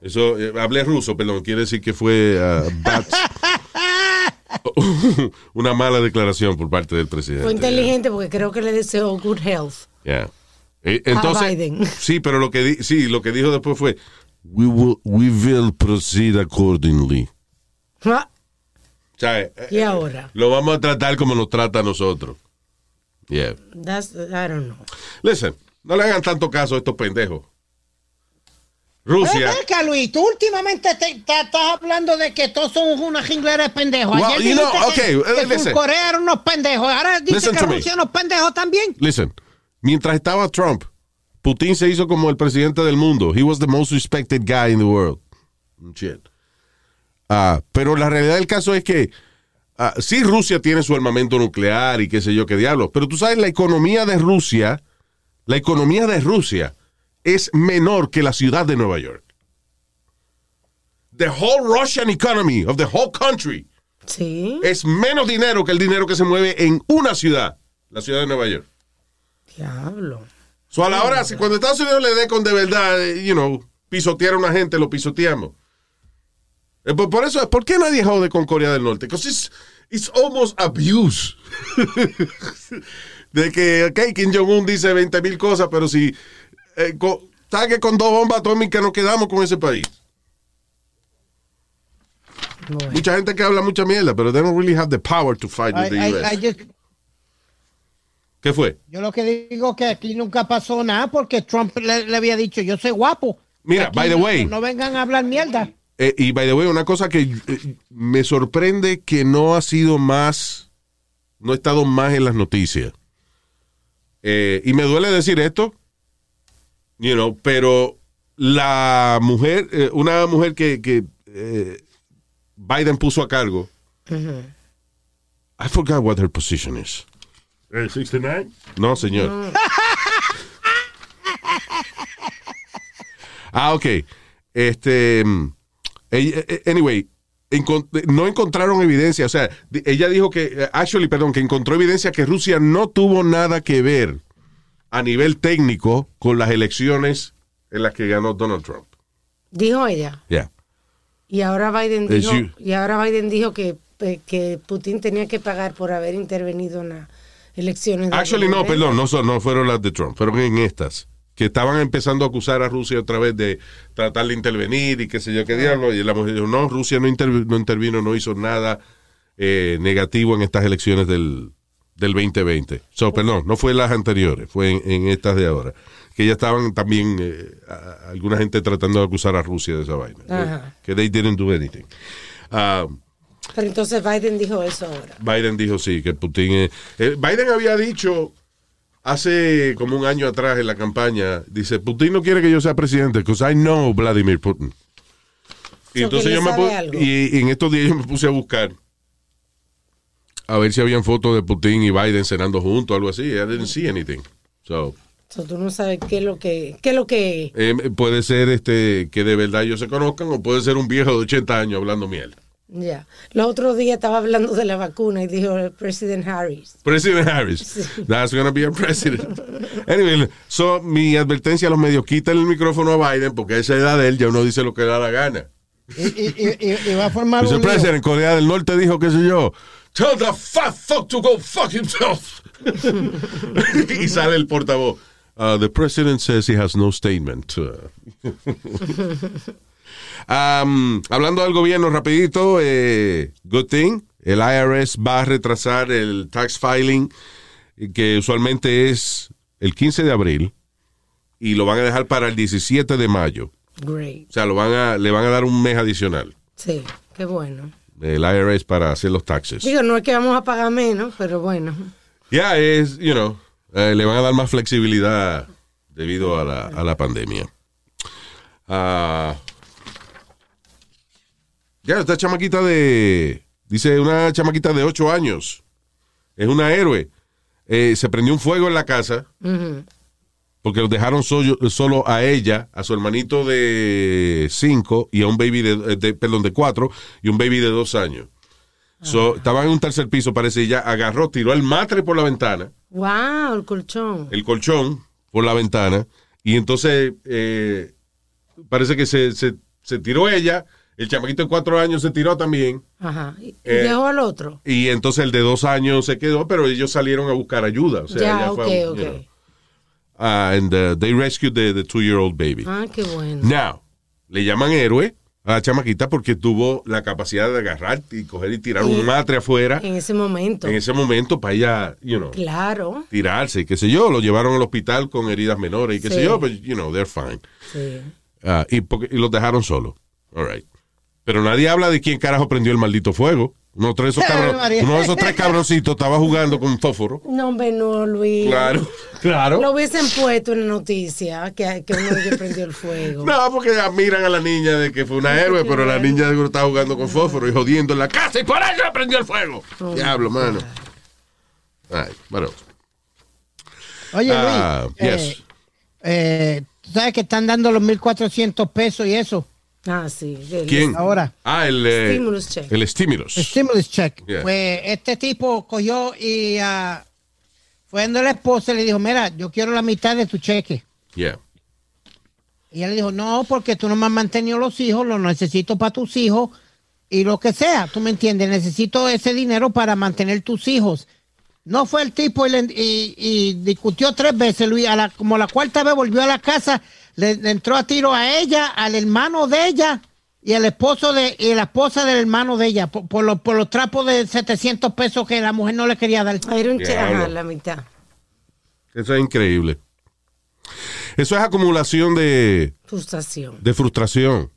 Eso, hablé ruso, perdón, quiere decir que fue ah, bad- una mala declaración por parte del presidente. Fue inteligente porque creo que le deseó good health. Yeah. Eh, Entonces, Biden. sí, pero lo que di- sí, lo que dijo después fue we will, we will proceed accordingly. Ah, O sea, eh, Y ahora, lo vamos a tratar como nos trata a nosotros. Yeah. that's, I don't know. Listen, no le hagan tanto caso a estos pendejos. Rusia. Ven acá, Luis, tú últimamente te, te- estás hablando de que todos son una jinglera de pendejos. Well, Ayer you know, que, que. Surcorea eran unos pendejos. Ahora dice que. Rusia unos pendejos también. Listen, mientras estaba Trump, Putin se hizo como el presidente del mundo. He was the most respected guy in the world. Shit. Ah, pero la realidad del caso es que ah, sí Rusia tiene su armamento nuclear y qué sé yo qué diablos, pero tú sabes la economía de Rusia, la economía de Rusia es menor que la ciudad de Nueva York. The whole Russian economy of the whole country Sí, es menos dinero que el dinero que se mueve en una ciudad, la ciudad de Nueva York. diablo. So, a la hora, si cuando Estados Unidos le dé con de verdad, eh, you know, pisotear a una gente, lo pisoteamos. Eh, por, por eso, ¿por qué nadie jode con Corea del Norte? Because it's, it's almost abuse. de que, ok, Kim Jong-un dice 20 mil cosas, pero si, eh, con, ¿sabes que con dos bombas atómicas nos quedamos con ese país? Mucha gente que habla mucha mierda, pero they don't really have the power to fight with the I- US. I just- ¿Qué fue? yo lo que digo es que aquí nunca pasó nada porque Trump le, le había dicho, yo soy guapo. Mira, by the no- way. No vengan a hablar mierda. Eh, y by the way, una cosa que eh, me sorprende que no ha sido más, no ha estado más en las noticias. Eh, y me duele decir esto, you know, pero la mujer, eh, una mujer que, que eh, Biden puso a cargo. I forgot what her position is. Eh, 69. No, señor. ah, ok. Este, mm, eh, anyway, no encontraron evidencia. O sea, ella dijo que, eh, actually, perdón, que encontró evidencia que Rusia no tuvo nada que ver a nivel técnico con las elecciones en las que ganó Donald Trump. Dijo ella. Yeah. Y ahora Biden dijo, you. y ahora Biden dijo que, que Putin tenía que pagar por haber intervenido en las elecciones. de Actually, no, perdón, no, son- no fueron las de Trump, fueron en estas. Que estaban empezando a acusar a Rusia otra vez de tratar de intervenir y qué sé yo qué diablo. Y la mujer dijo, no, Rusia no, intervi- no intervino, no hizo nada eh, negativo en estas elecciones del, del 2020. So, perdón, no fue en las anteriores, fue en, en estas de ahora. Que ya estaban también eh, a- alguna gente tratando de acusar a Rusia de esa vaina. Ajá. Que they didn't do anything. Ah, Pero entonces Biden dijo eso ahora. Biden dijo sí, que Putin... eh, eh, Biden había dicho hace como un año atrás en la campaña, dice, Putin no quiere que yo sea presidente, because I know Vladimir Putin. Y So, entonces yo me algo. y, y en estos días yo me puse a buscar a ver si habían fotos de Putin y Biden cenando juntos o algo así. I didn't see anything. So, So, tú no sabes qué es lo que, qué es lo que eh, puede ser este que de verdad ellos se conozcan o puede ser un viejo de 80 años hablando miel. ya. Los otros días estaba hablando de la vacuna y dijo el presidente Harris. President Harris. That's gonna be a president. Anyway, so, mi advertencia a los medios, quiten el micrófono a Biden porque a esa edad de él ya uno dice lo que da la gana. Y, y- y- y- y va a formar Dice un el lío. presidente en Corea del Norte dijo, qué sé yo, tell the fat fuck to go fuck himself. y sale el portavoz. Uh, the president says he has no statement. Um, hablando del gobierno rapidito, eh, good thing, el IRS va a retrasar el tax filing que usualmente es el 15 de abril y lo van a dejar para el 17 de mayo. Great. O sea, lo van a, le van a dar un mes adicional Sí, qué bueno. El IRS para hacer los taxes. Digo, no es que vamos a pagar menos, pero bueno. Ya es, you know, eh, le van a dar más flexibilidad debido a la, a la pandemia. Ah, ya, esta chamaquita de, dice una chamaquita de 8 años, es una héroe. Eh, se prendió un fuego en la casa Ujú. Porque los dejaron solo, solo a ella, a su hermanito de 5 y a un baby de, de- perdón, de 4 y un baby de 2 años. So, estaban en un tercer piso, parece, y ella agarró, tiró el matre por la ventana Wow, el colchón. el colchón por la ventana y entonces eh, parece que se, se, se tiró ella, el chamaquito de cuatro años se tiró también Ajá. Y Eh, dejó al otro. y entonces el de dos años se quedó, pero ellos salieron a buscar ayuda. O sea, ya, ella ok, fue, you ok. know, ah, and uh, they rescued the, the two-year-old baby. Ah, qué bueno. Now, le llaman héroe a la chamaquita porque tuvo la capacidad de agarrar y coger y tirar un matre afuera En ese momento. en ese momento para ella, you know, Claro. tirarse, y qué sé yo, lo llevaron al hospital con heridas menores y qué Sí. sé yo, pero, you know, they're fine. Sí. Ah, y, y los dejaron solos. All right. Pero nadie habla de quién carajo prendió el maldito fuego. Uno de esos, cabron- María. uno de esos tres cabroncitos estaba jugando con fósforo. No, hombre, no, Luis. Claro, claro. Lo hubiesen puesto en la noticia que, que uno de ellos prendió el fuego. No, porque admiran a la niña de que fue una héroe, pero la niña seguro estaba jugando con fósforo y jodiendo en la casa y por eso prendió el fuego. Oh, Diablo, mano. Ay, bueno. Oye, Luis, Ah, eh, yes. eh, tú sabes que están dando los 1.400 pesos y eso. Ah, sí. de- ¿Quién? Ahora. Ah, el, eh, Stimulus check. el stimulus. El stimulus check. Yeah. Pues este tipo cogió y ah, fue donde la esposa y le dijo, mira, yo quiero la mitad de tu cheque. Yeah. Y ella le dijo, no, porque tú no me has mantenido los hijos, lo necesito para tus hijos y lo que sea, tú me entiendes, necesito ese dinero para mantener tus hijos. No fue el tipo y, le- y- y discutió tres veces, Luis, a la, como la cuarta vez volvió a la casa, le, le entró a tiro a ella, al hermano de ella y al esposo de y la esposa del hermano de ella, por, por los, por los trapos de 700 pesos que la mujer no le quería dar. Era un la mitad. Eso es increíble. Eso es acumulación de, Frustración. de frustración.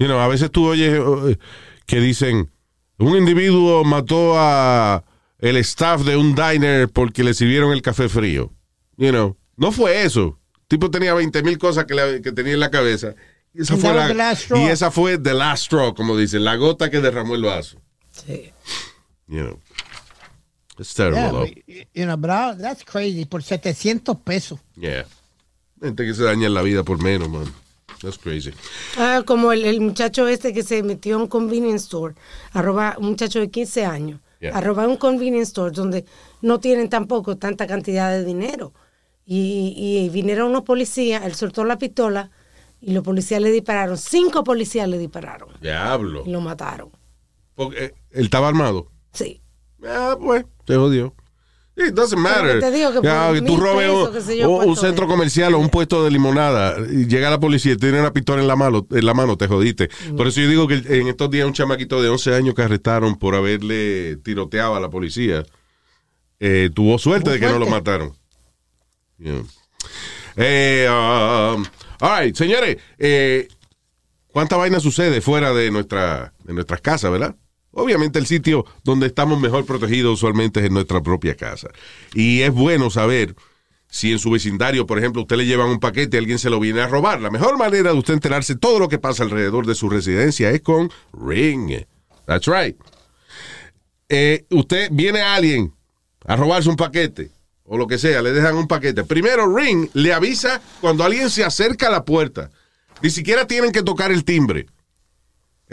You know, a veces tú oyes eh, que dicen, un individuo mató a el staff de un diner porque le sirvieron el café frío. You know, no fue eso. El tipo tenía 20 mil cosas que, le- que tenía en la cabeza. Y esa, And fue that la, was the last straw. y esa fue the last straw, como dicen, la gota que derramó el vaso. Sí. You know. It's terrible, Yeah, though. you know, bro, that's crazy, por 700 pesos. Yeah. Gente que se daña la vida por menos, man. That's crazy. Ah, como el, el muchacho este que se metió a un convenience store, arroba, un muchacho de 15 años, Yeah. a robar un convenience store donde no tienen tampoco tanta cantidad de dinero. Y, y vinieron unos policías, él soltó la pistola y los policías le dispararon. Cinco policías le dispararon Diablo. y lo mataron. Porque, eh, él estaba armado. Sí. Ah, pues, se jodió. It doesn't matter. te digo que Ya, tú robes un, un- un centro comercial o un puesto de limonada y llega la policía y tiene una pistola en la mano, en la mano te jodiste. Mm. Por eso yo digo que en estos días un chamaquito de 11 años que arrestaron por haberle tiroteado a la policía eh, tuvo suerte de que no lo mataron. Eh, um, all right, señores, eh, ¿cuánta vaina sucede fuera de, nuestra, de nuestras casas, verdad? Obviamente el sitio donde estamos mejor protegidos usualmente es en nuestra propia casa. Y es bueno saber si en su vecindario, por ejemplo, usted le llevan un paquete y alguien se lo viene a robar. La mejor manera de usted enterarse todo lo que pasa alrededor de su residencia es con Ring. That's right. Eh, usted viene a alguien a robarse un paquete o lo que sea, le dejan un paquete. Primero, Ring le avisa cuando alguien se acerca a la puerta. Ni siquiera tienen que tocar el timbre.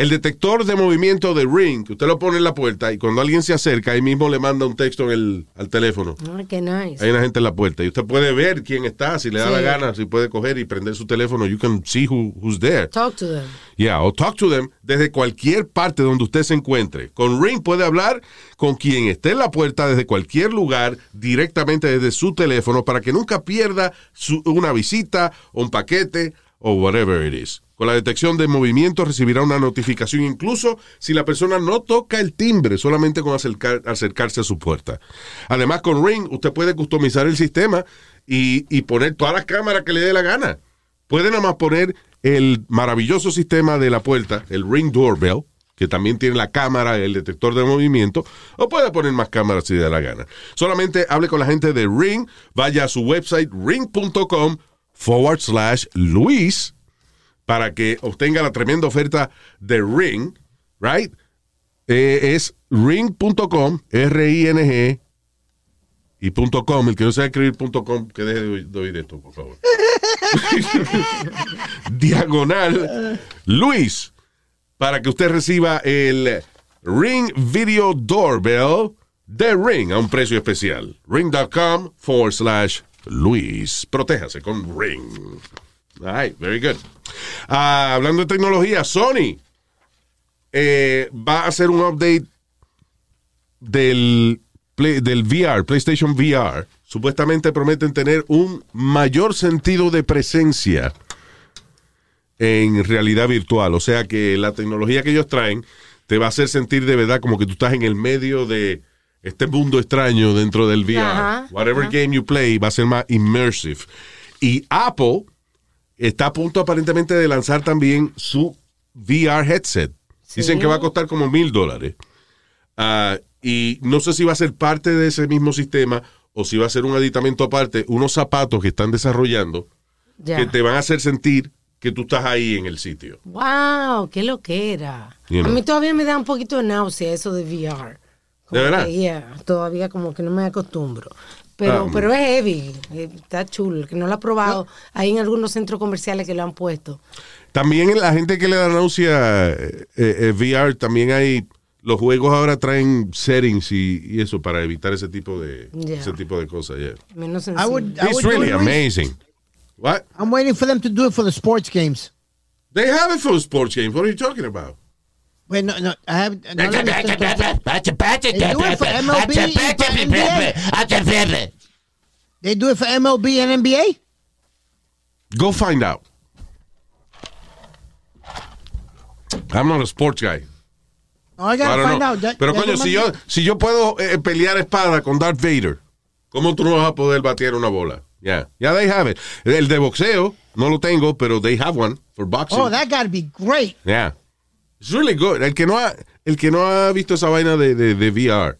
El detector de movimiento de Ring, que usted lo pone en la puerta y cuando alguien se acerca, ahí mismo le manda un texto en el, al teléfono. Ay, qué nice. Hay una gente en la puerta y usted puede ver quién está, si le da Sí. la gana, si puede coger y prender su teléfono. You can see who, who's there. Talk to them. Yeah, o talk to them desde cualquier parte donde usted se encuentre. Con Ring puede hablar con quien esté en la puerta desde cualquier lugar, directamente desde su teléfono, para que nunca pierda su- una visita o un paquete o whatever it is. Con la detección de movimiento recibirá una notificación incluso si la persona no toca el timbre, solamente con acercar- acercarse a su puerta. Además, con Ring usted puede customizar el sistema y, y poner todas las cámaras que le dé la gana. Puede nada más poner el maravilloso sistema de la puerta, el Ring Doorbell, que también tiene la cámara, el detector de movimiento, o puede poner más cámaras si le da la gana. Solamente hable con la gente de Ring, vaya a su website ring.com forward slash Luis para que obtenga la tremenda oferta de Ring, right? Eh, es ring.com, R-I-N-G, y punto .com, el que no sabe escribir punto .com, que deje de de oír esto, por favor. Diagonal Luis, para que usted reciba el Ring Video Doorbell de Ring a un precio especial. Ring.com forward slash Luis. Protéjase con Ring. All right, very good. Ah, hablando de tecnología, Sony eh, va a hacer un update del, Play- del VR, PlayStation VR. Supuestamente prometen tener un mayor sentido de presencia en realidad virtual. O sea que la tecnología que ellos traen te va a hacer sentir de verdad como que tú estás en el medio de este mundo extraño dentro del VR. Ajá, Whatever ajá. game you play va a ser más immersive. Y Apple está a punto aparentemente de lanzar también su VR headset. Dicen que va a costar como mil dólares. Ah, y no sé si va a ser parte de ese mismo sistema o si va a ser un aditamento aparte, unos zapatos que están desarrollando que te van a hacer sentir que tú estás ahí en el sitio. Wow, qué lo que era. You A mí todavía me da un poquito de náusea eso de VR. Como ¿De verdad? que, yeah, todavía como que no me acostumbro. Pero, Ah, pero es heavy, eh, está chulo. Que no lo ha probado, hay en algunos centros comerciales que lo han puesto. También la gente que le da náusea eh, eh, VR, también hay, los juegos ahora traen settings y, y eso para evitar ese tipo de, Yeah. ese tipo de cosas. yeah. Menos I would. I It's would do really amazing. What? I'm waiting for them to do it for the sports games. They have it for sports games. What are you talking about? Wait, no, no, I have. No, They do it for MLB y for NBA. They do it for MLB and NBA. Go find out. I'm not a sports guy. Oh, I I gotta don't find know. out. Ya- Pero ya coño, si yo, si yo puedo eh, pelear espada con Darth Vader, ¿cómo tú no vas a poder batear una bola? Ya, ya they have it. El de boxeo, no lo tengo, pero they have one for boxing. Oh, that gotta be great. Yeah. It's really good. El que no ha, el que no ha visto esa vaina de, de, de VR,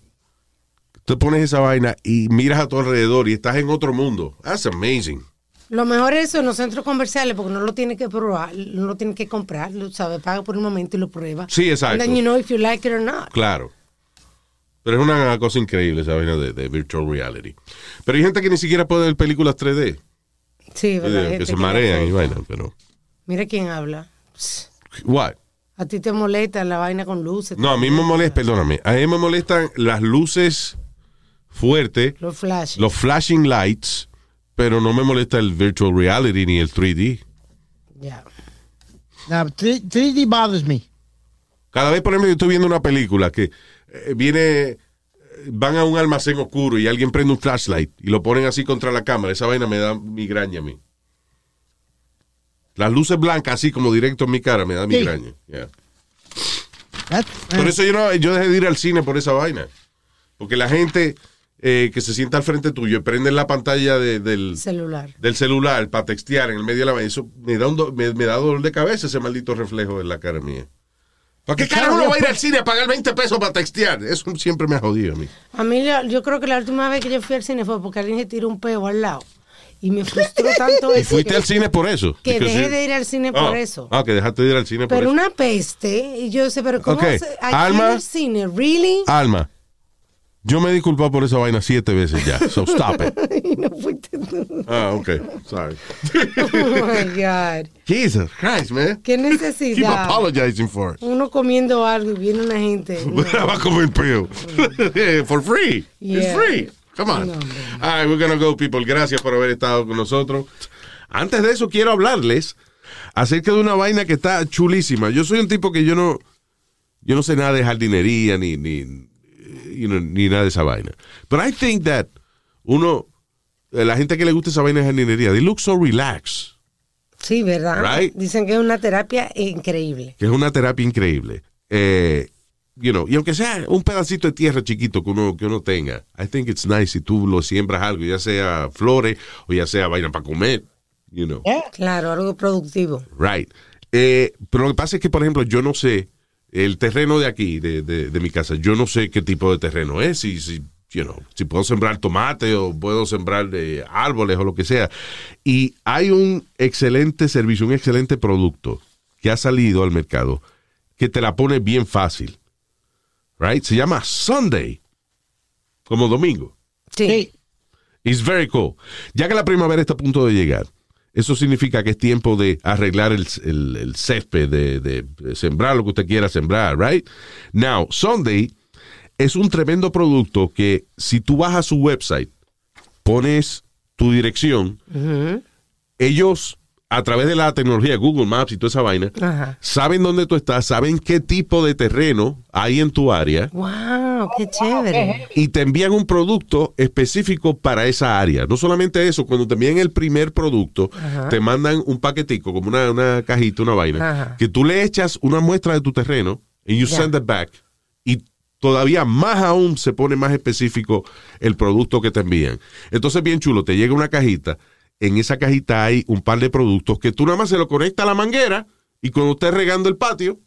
tú pones esa vaina y miras a tu alrededor y estás en otro mundo. That's amazing. Lo mejor es eso en los centros comerciales porque no lo tienes que probar, no lo tienes que comprar, lo sabes, paga por un momento y lo prueba. Sí, exacto. And then you know if you like it or not. Claro. Pero es una cosa increíble esa vaina de, de virtual reality. Pero hay gente que ni siquiera puede ver películas 3D. Sí, ¿verdad? que se marean y vaina, pero Mira quién habla. What? A ti te molesta la vaina con luces. No, a mí me molesta, perdóname, a mí me molestan las luces fuertes, Los flash. los flashing lights, pero no me molesta el virtual reality ni el 3D. Ya. Now, 3, 3D bothers me. Cada vez, por ejemplo, yo estoy viendo una película que eh, viene, eh, van a un almacén oscuro y alguien prende un flashlight y lo ponen así contra la cámara. Esa vaina me da migraña a mí. Las luces blancas, así como directo en mi cara, me da migraña. Yeah. Por eso yo, no, yo dejé de ir al cine por esa vaina. Porque la gente eh, que se sienta al frente tuyo y prende la pantalla de- del, Celular. del celular para textear en el medio de la vaina, eso me da, un do- me, me da dolor de cabeza ese maldito reflejo en la cara mía. ¿Para qué carajo uno va a ir al cine a pagar 20 pesos para textear? Eso siempre me ha jodido a mí. A mí yo creo que la última vez que yo fui al cine fue porque alguien se tiró un peo al lado. Y me frustró tanto ¿Y eso fuiste que, al cine por eso? que Because dejé you- de ir al cine por Ah, eso. Ah, que dejaste de ir al cine por Pero eso. una peste. Y yo sé, pero ¿cómo Ok, se, Alma. el cine? ¿Really? Alma, yo me he disculpado por esa vaina siete veces ya. So stop it. y no fuiste tú. Ah, ok. Sorry. Oh my God. Jesus Christ, man. ¿Qué Keep necesidad? apologizing for it. Uno comiendo algo y viene una gente. no. Va a comer peo. For free. It's Yeah. free. Come on. All right, we're gonna go, people. Gracias por haber estado con nosotros. Antes de eso, quiero hablarles acerca de una vaina que está chulísima. Yo soy un tipo que yo no, yo no sé nada de jardinería ni, ni, you know, ni nada de esa vaina. But I think that uno, eh, la gente que le gusta esa vaina de jardinería, they look so relaxed. Sí, ¿verdad? Right. Dicen que es una terapia increíble. que es una terapia increíble. Eh, you know, y aunque sea un pedacito de tierra chiquito que uno, que uno tenga, I think it's nice si tú lo siembras algo, ya sea flores o ya sea vaina para comer, you know. Claro, algo productivo. Right. Eh, pero lo que pasa es que, por ejemplo, yo no sé, el terreno de aquí, de, de- de mi casa, yo no sé qué tipo de terreno es, si, si, you know, si puedo sembrar tomate o puedo sembrar de árboles o lo que sea. Y hay un excelente servicio, un excelente producto que ha salido al mercado que te la pone bien fácil. Right? Se llama Sunday, como domingo. Sí. It's very cool. Ya que la primavera está a punto de llegar, eso significa que es tiempo de arreglar el, el- el césped, de, de- de sembrar lo que usted quiera sembrar, right? Now, Sunday es un tremendo producto que si tú vas a su website, pones tu dirección, ellos a través de la tecnología Google Maps y toda esa vaina, Ajá. saben dónde tú estás, saben qué tipo de terreno hay en tu área Wow, qué chévere. y te envían un producto específico para esa área. No solamente eso, cuando te envían el primer producto, Ajá. te mandan un paquetico, como una, una cajita, una vaina, Ajá. que tú le echas una muestra de tu terreno y you Ya. send it back. Y todavía más aún se pone más específico el producto que te envían. Entonces, bien chulo, te llega una cajita. En esa cajita hay un par de productos que tú nada más se lo conectas a la manguera y cuando estés regando el patio,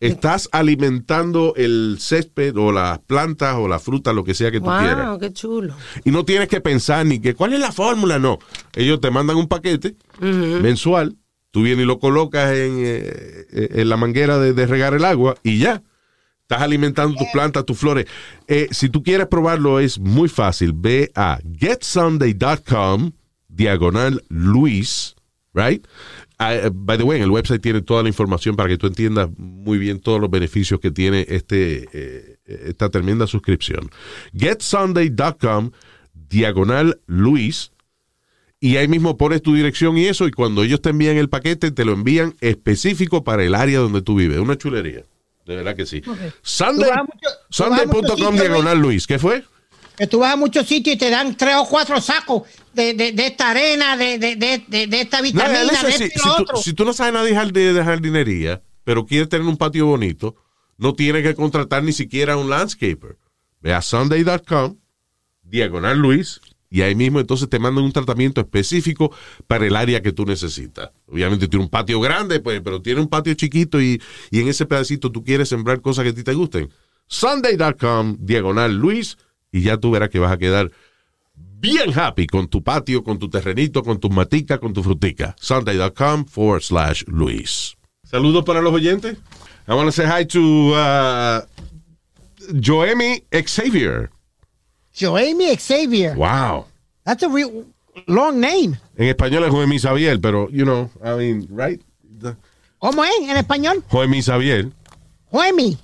estás alimentando el césped o las plantas o la fruta, lo que sea que tú quieras. Wow, qué chulo. Y no tienes que pensar ni que cuál es la fórmula, no. Ellos te mandan un paquete mensual, tú vienes y lo colocas en, eh, eh, en la manguera de, de regar el agua y ya. Estás alimentando tus plantas, tus flores. Eh, si tú quieres probarlo, es muy fácil. Ve a getsunday.com, diagonal Luis, right? Ah, eh, by the way, en el website tiene toda la información para que tú entiendas muy bien todos los beneficios que tiene este, eh, esta tremenda suscripción. Getsunday.com, diagonal Luis, y ahí mismo pones tu dirección y eso, y cuando ellos te envían el paquete, te lo envían específico para el área donde tú vives. Una chulería. De verdad que sí. Sunday, muchos Sunday.com sitios, diagonal Luis. ¿Qué fue? Que tú vas a muchos sitios y te dan tres o cuatro sacos de, de, de esta arena, de, de, esta No, vitamina, de si, esto y si lo tú, otro. si tú no sabes nada de jardinería, pero quieres tener un patio bonito, no tienes que contratar ni siquiera un landscaper. Ve a sunday.com, diagonal Luis, y ahí mismo entonces te mandan un tratamiento específico para el área que tú necesitas. Obviamente tiene un patio grande, pues, pero tiene un patio chiquito y, y en ese pedacito tú quieres sembrar cosas que a ti te gusten. Sunday.com, diagonal Luis, y ya tú verás que vas a quedar bien happy con tu patio, con tu terrenito, con tus maticas, con tu frutica. Sunday.com forward slash Luis. Saludos para los oyentes. I want to say hi to uh, Joemi Xavier. Joemi Xavier. Wow. That's a real. long name. En español es Joemi Xavier, pero, you know, I mean, right? The- ¿Cómo es en español? Joemi Xavier, Joemi.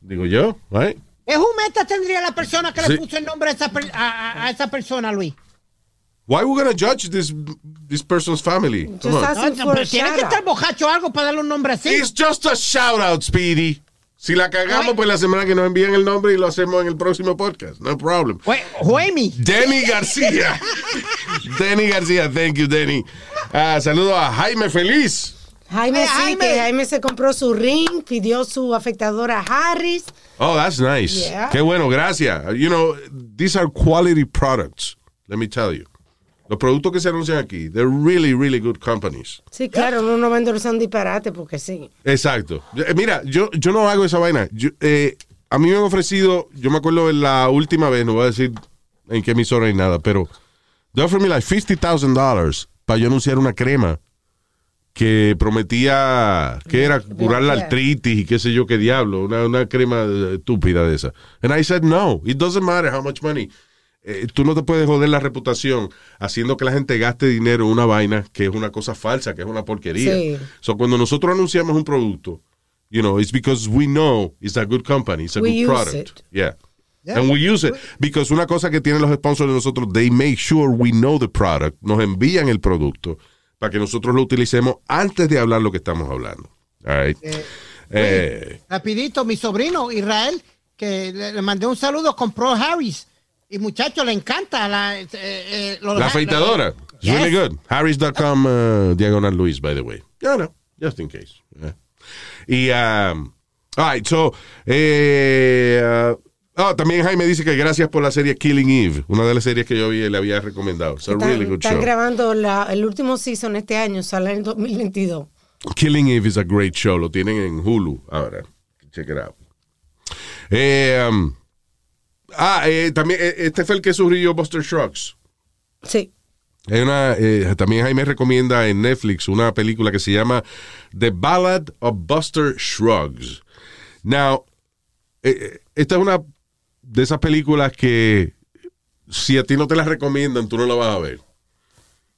digo yo, right? ¿Qué jumeta tendría la persona que Sí. le puso el nombre a esa, per- a, a- esa persona, Luis? Why we gonna judge this this person's family? Come on. No, pero tiene que estar bojacho o algo para darle un nombre así. It's just a shout out, Speedy. Si la cagamos, pues la semana que nos envían el nombre y lo hacemos en el próximo podcast. No problem. Joemi. Denny García. Denny García, thank you, Denny. Ah, saludo a Jaime Feliz. Jaime sí, Jaime. que Jaime se compró su ring, pidió su afectadora Harris. Oh, that's nice. Yeah. Qué bueno, gracias. You know, these are quality products. Let me tell you. Los productos que se anuncian aquí, they're really, really good companies. Sí, claro, uno no va a endorsar un disparate porque sí. Exacto. Eh, Mira, yo, yo no hago esa vaina. Yo, eh, a mí me han ofrecido, yo me acuerdo en la última vez, no voy a decir en qué emisora ni nada, pero they offered me like $50,000 para yo anunciar una crema que prometía que era curar la artritis y qué sé yo qué diablo, una, una crema eh, estúpida de esa. And I said no, it doesn't matter how much money. Eh, tú no te puedes joder la reputación haciendo que la gente gaste dinero en una vaina que es una cosa falsa, que es una porquería. Sí. So, cuando nosotros anunciamos un producto, you know, it's because we know it's a good company, it's a We good use product. it. Yeah. And we use it because una cosa que tienen los sponsors de nosotros, they make sure we know the product, nos envían el producto para que nosotros lo utilicemos antes de hablar lo que estamos hablando. All right. Eh, Rapidito, mi sobrino Israel, que le, le mandé un saludo, compró Harris. Y muchacho, le encanta la, eh, eh, la afeitadora. It's Yes. really good. Harris.com uh, diagonal Luis, by the way. Yeah, no, just in case. Yeah. Y, um, all right, so, eh, uh, oh, también Jaime dice que gracias por la serie Killing Eve, una de las series que yo vi, le había recomendado. It's a Están, really good están show. grabando la- el último season este año, sale en 2022. Killing Eve is a great show. Lo tienen en Hulu ahora. Check it out. Eh, um, ah, eh, también, eh, este fue el que sugirió Buster Shrugs. Sí. Hay una, eh, también Jaime recomienda en Netflix una película que se llama The Ballad of Buster Shrugs. Now, esta es una de esas películas que si a ti no te la recomiendan, tú no la vas a ver.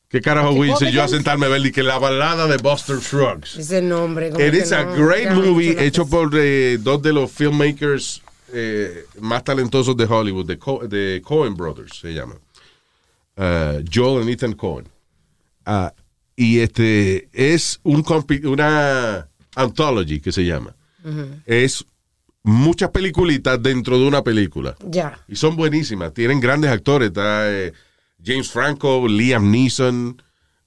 ¿Qué carajo voy a yo a sentarme a ver y que la balada de Buster Shrugs? Ese nombre. It is a no great movie hecho por eh, dos de los filmmakers eh, más talentosos de Hollywood, de, Co- de Coen Brothers, se llama. Uh, Joel y Ethan Cohen. Ah, y este es un una anthology que se llama. Ujú. Es muchas peliculitas dentro de una película. Ya. Y son buenísimas. Tienen grandes actores. Está eh, James Franco, Liam Neeson.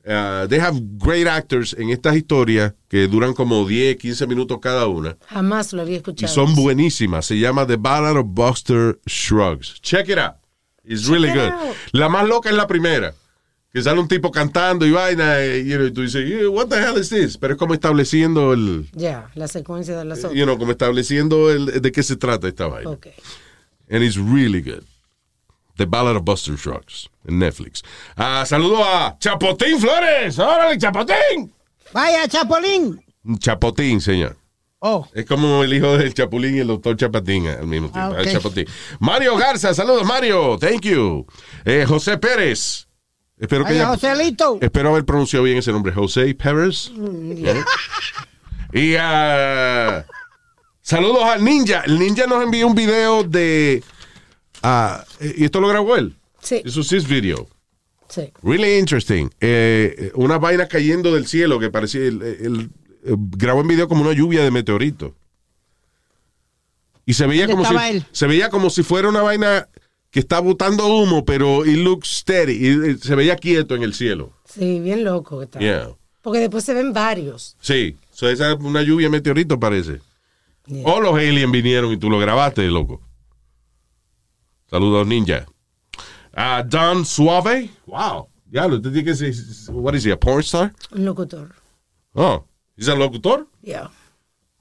Uh, they have great actors en estas historias que duran como 10, 15 minutos cada una. Jamás lo había Y escuchado. son buenísimas. Se llama The Ballad of Buster Shrugs. Check it out. It's really it good. out. La más loca es la primera. Que sale un tipo cantando y vaina. eh, you know, y tú dices, "Yeah, what the hell is this? Pero es como estableciendo el. Ya, la secuencia de las otras. You know, como estableciendo el, de qué se trata esta vaina. Ok. And it's really good. The Ballad of Buster Shrugs en Netflix. Ah, saludo a Chapotín Flores. ¡Órale, Chapotín! Vaya, Chapolín. Chapotín, señor. Oh. Es como el hijo del Chapulín y el doctor Chapatín al mismo tiempo. Ah, Chapotín. Mario Garza, saludos, Mario. Thank you. Eh, José Pérez. Espero que haya- Joselito. Espero haber pronunciado bien ese nombre. José Pérez. ¿Eh? Y ah, saludos al ninja. El ninja nos envió un video de. ah, y esto lo grabó él. Sí. Es video. Sí. Really interesting. Eh, una vaina cayendo del cielo que parecía. El, el- eh, grabó en video como una lluvia de meteoritos. Y se veía ¿Dónde como si, él? se veía como si fuera una vaina que está botando humo, pero it looks steady. Y, eh, se veía quieto en el cielo. Sí, bien loco que está. Yeah. Porque después se ven varios. Sí, so esa es una lluvia de meteoritos parece. O los aliens vinieron y tú lo grabaste, loco. Saludos, ninja. Ah, Don Suave. Wow. Diablo, usted tiene que ser, what is he, a porn star? Un locutor. Oh, ¿es el locutor? Ya.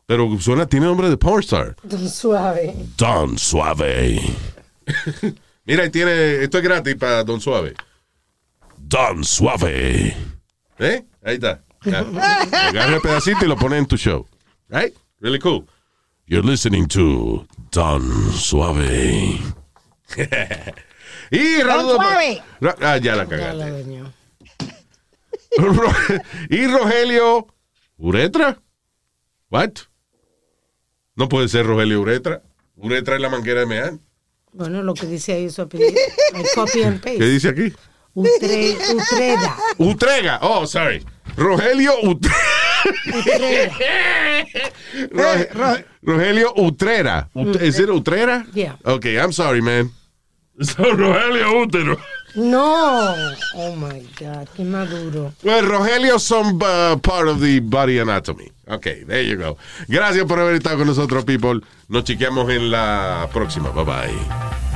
Pero suena, tiene nombre de porn star. Don Suave. Don Suave. Mira, y tiene, esto es gratis para Don Suave. Don Suave. ¿Eh? Ahí está. Ya. Agarra el pedacito y lo pone en tu show. Right? Really cool. You're listening to Don Suave. Y Don Suave. Ra- Ah, ya la cagaste. Y Rogelio Uretra. What? No puede ser Rogelio Uretra. Uretra es la manguera de mear. Bueno, lo que dice ahí su apellido. Hay copy and paste. ¿Qué dice aquí? Utre- Utreda. Utrega. Oh, sorry. Rogelio Utrera. Roge- Rogelio Utrera. Ut- ¿Es it Utrera? Yeah. Okay, I'm sorry, man. Rogelio Útero. No. Oh my God, qué maduro. Well, Rogelio some uh, part of the body anatomy. Okay, there you go. Gracias por haber estado con nosotros, people. Nos chequeamos en la próxima. Bye bye.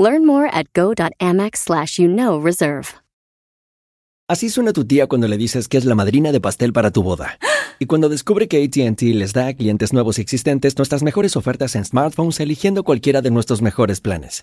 Learn more at go.amex slash you know reserve. Así suena tu tía cuando le dices que es la madrina de pastel para tu boda. Y cuando descubre que ATT les da a clientes nuevos y existentes nuestras mejores ofertas en smartphones eligiendo cualquiera de nuestros mejores planes.